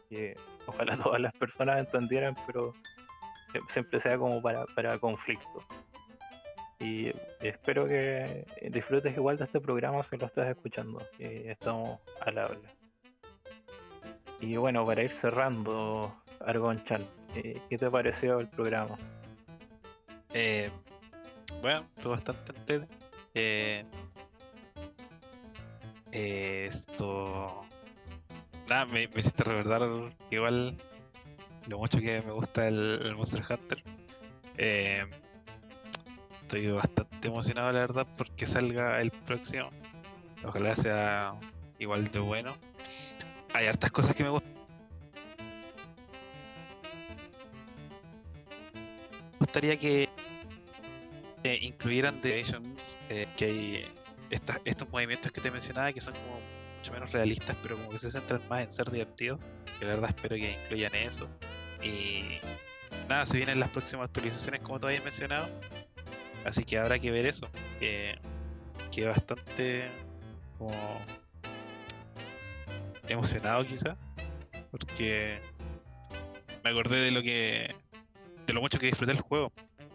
que ojalá (laughs) todas las personas entendieran, pero siempre sea como para, para conflicto. Y espero que disfrutes igual de este programa si lo estás escuchando, que estamos al habla. Y bueno, para ir cerrando, Argon Chan, eh, ¿qué te pareció el programa? Eh, bueno, estuvo bastante entrete. Eh, eh, esto. Nada, me, hiciste recordar igual lo mucho que me gusta el, Monster Hunter. Eh, estoy bastante emocionado, la verdad, porque salga el próximo. Ojalá sea igual de bueno. Hay hartas cosas que me gustan. Gustaría que incluyeran The Nations, eh, que hay estos movimientos que te mencionaba que son como mucho menos realistas, pero como que se centran más en ser divertidos. Que la verdad espero que incluyan eso. Y nada, se vienen las próximas actualizaciones como tú habías mencionado. Así que habrá que ver eso. Que bastante como emocionado quizá. Porque me acordé de lo que. de lo mucho que disfruté el juego.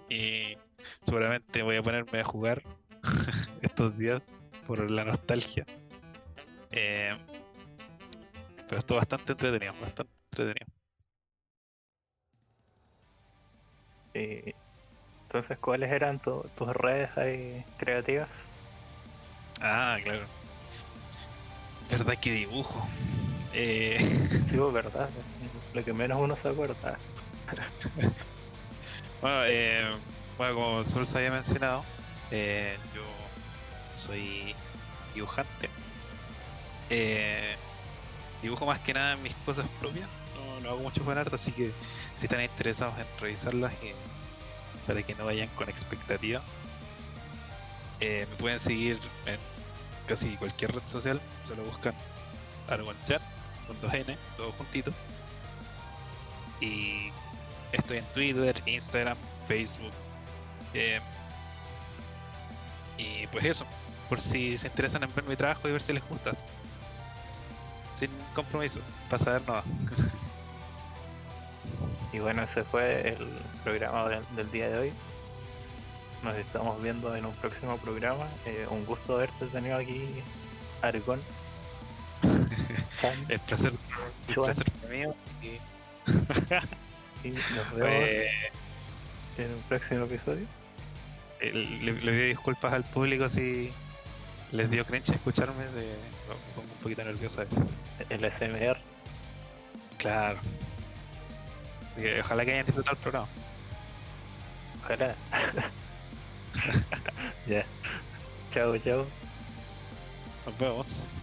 Y seguramente voy a ponerme a jugar (laughs) estos días por la nostalgia. Eh, pero estuvo bastante entretenido, bastante entretenido. Eh, entonces, ¿cuáles eran tu- tus redes ahí creativas? Ah, claro. Verdad que dibujo. Eh, (laughs) Sí, verdad, lo que menos uno se acuerda. bueno, eh, bueno, como Sol se había mencionado, eh, yo soy dibujante. Eh, dibujo más que nada mis cosas propias. No, hago mucho fanart, así que si están interesados en revisarlas para que no vayan con expectativa, eh, me pueden seguir en casi cualquier red social. Solo buscan Argon Chat con dos N, todo juntito. Y estoy en Twitter, Instagram, Facebook. Eh, y pues eso, por si se interesan en ver mi trabajo y ver si les gusta. Sin compromiso, para saber nada. Y bueno, ese fue el programa del, del día de hoy. Nos estamos viendo en un próximo programa. Eh, un gusto haberte tenido aquí, Argon. (laughs) El placer, el placer mío. Y, (laughs) Y nos vemos en un próximo episodio. Le, pido disculpas al público si les dio cringe escucharme. De, me pongo un poquito nervioso a veces. El SMR. Claro. Que ojalá que hayan disfrutado el programa. Ojalá. (laughs) ya. Chao, chao. Nos vemos.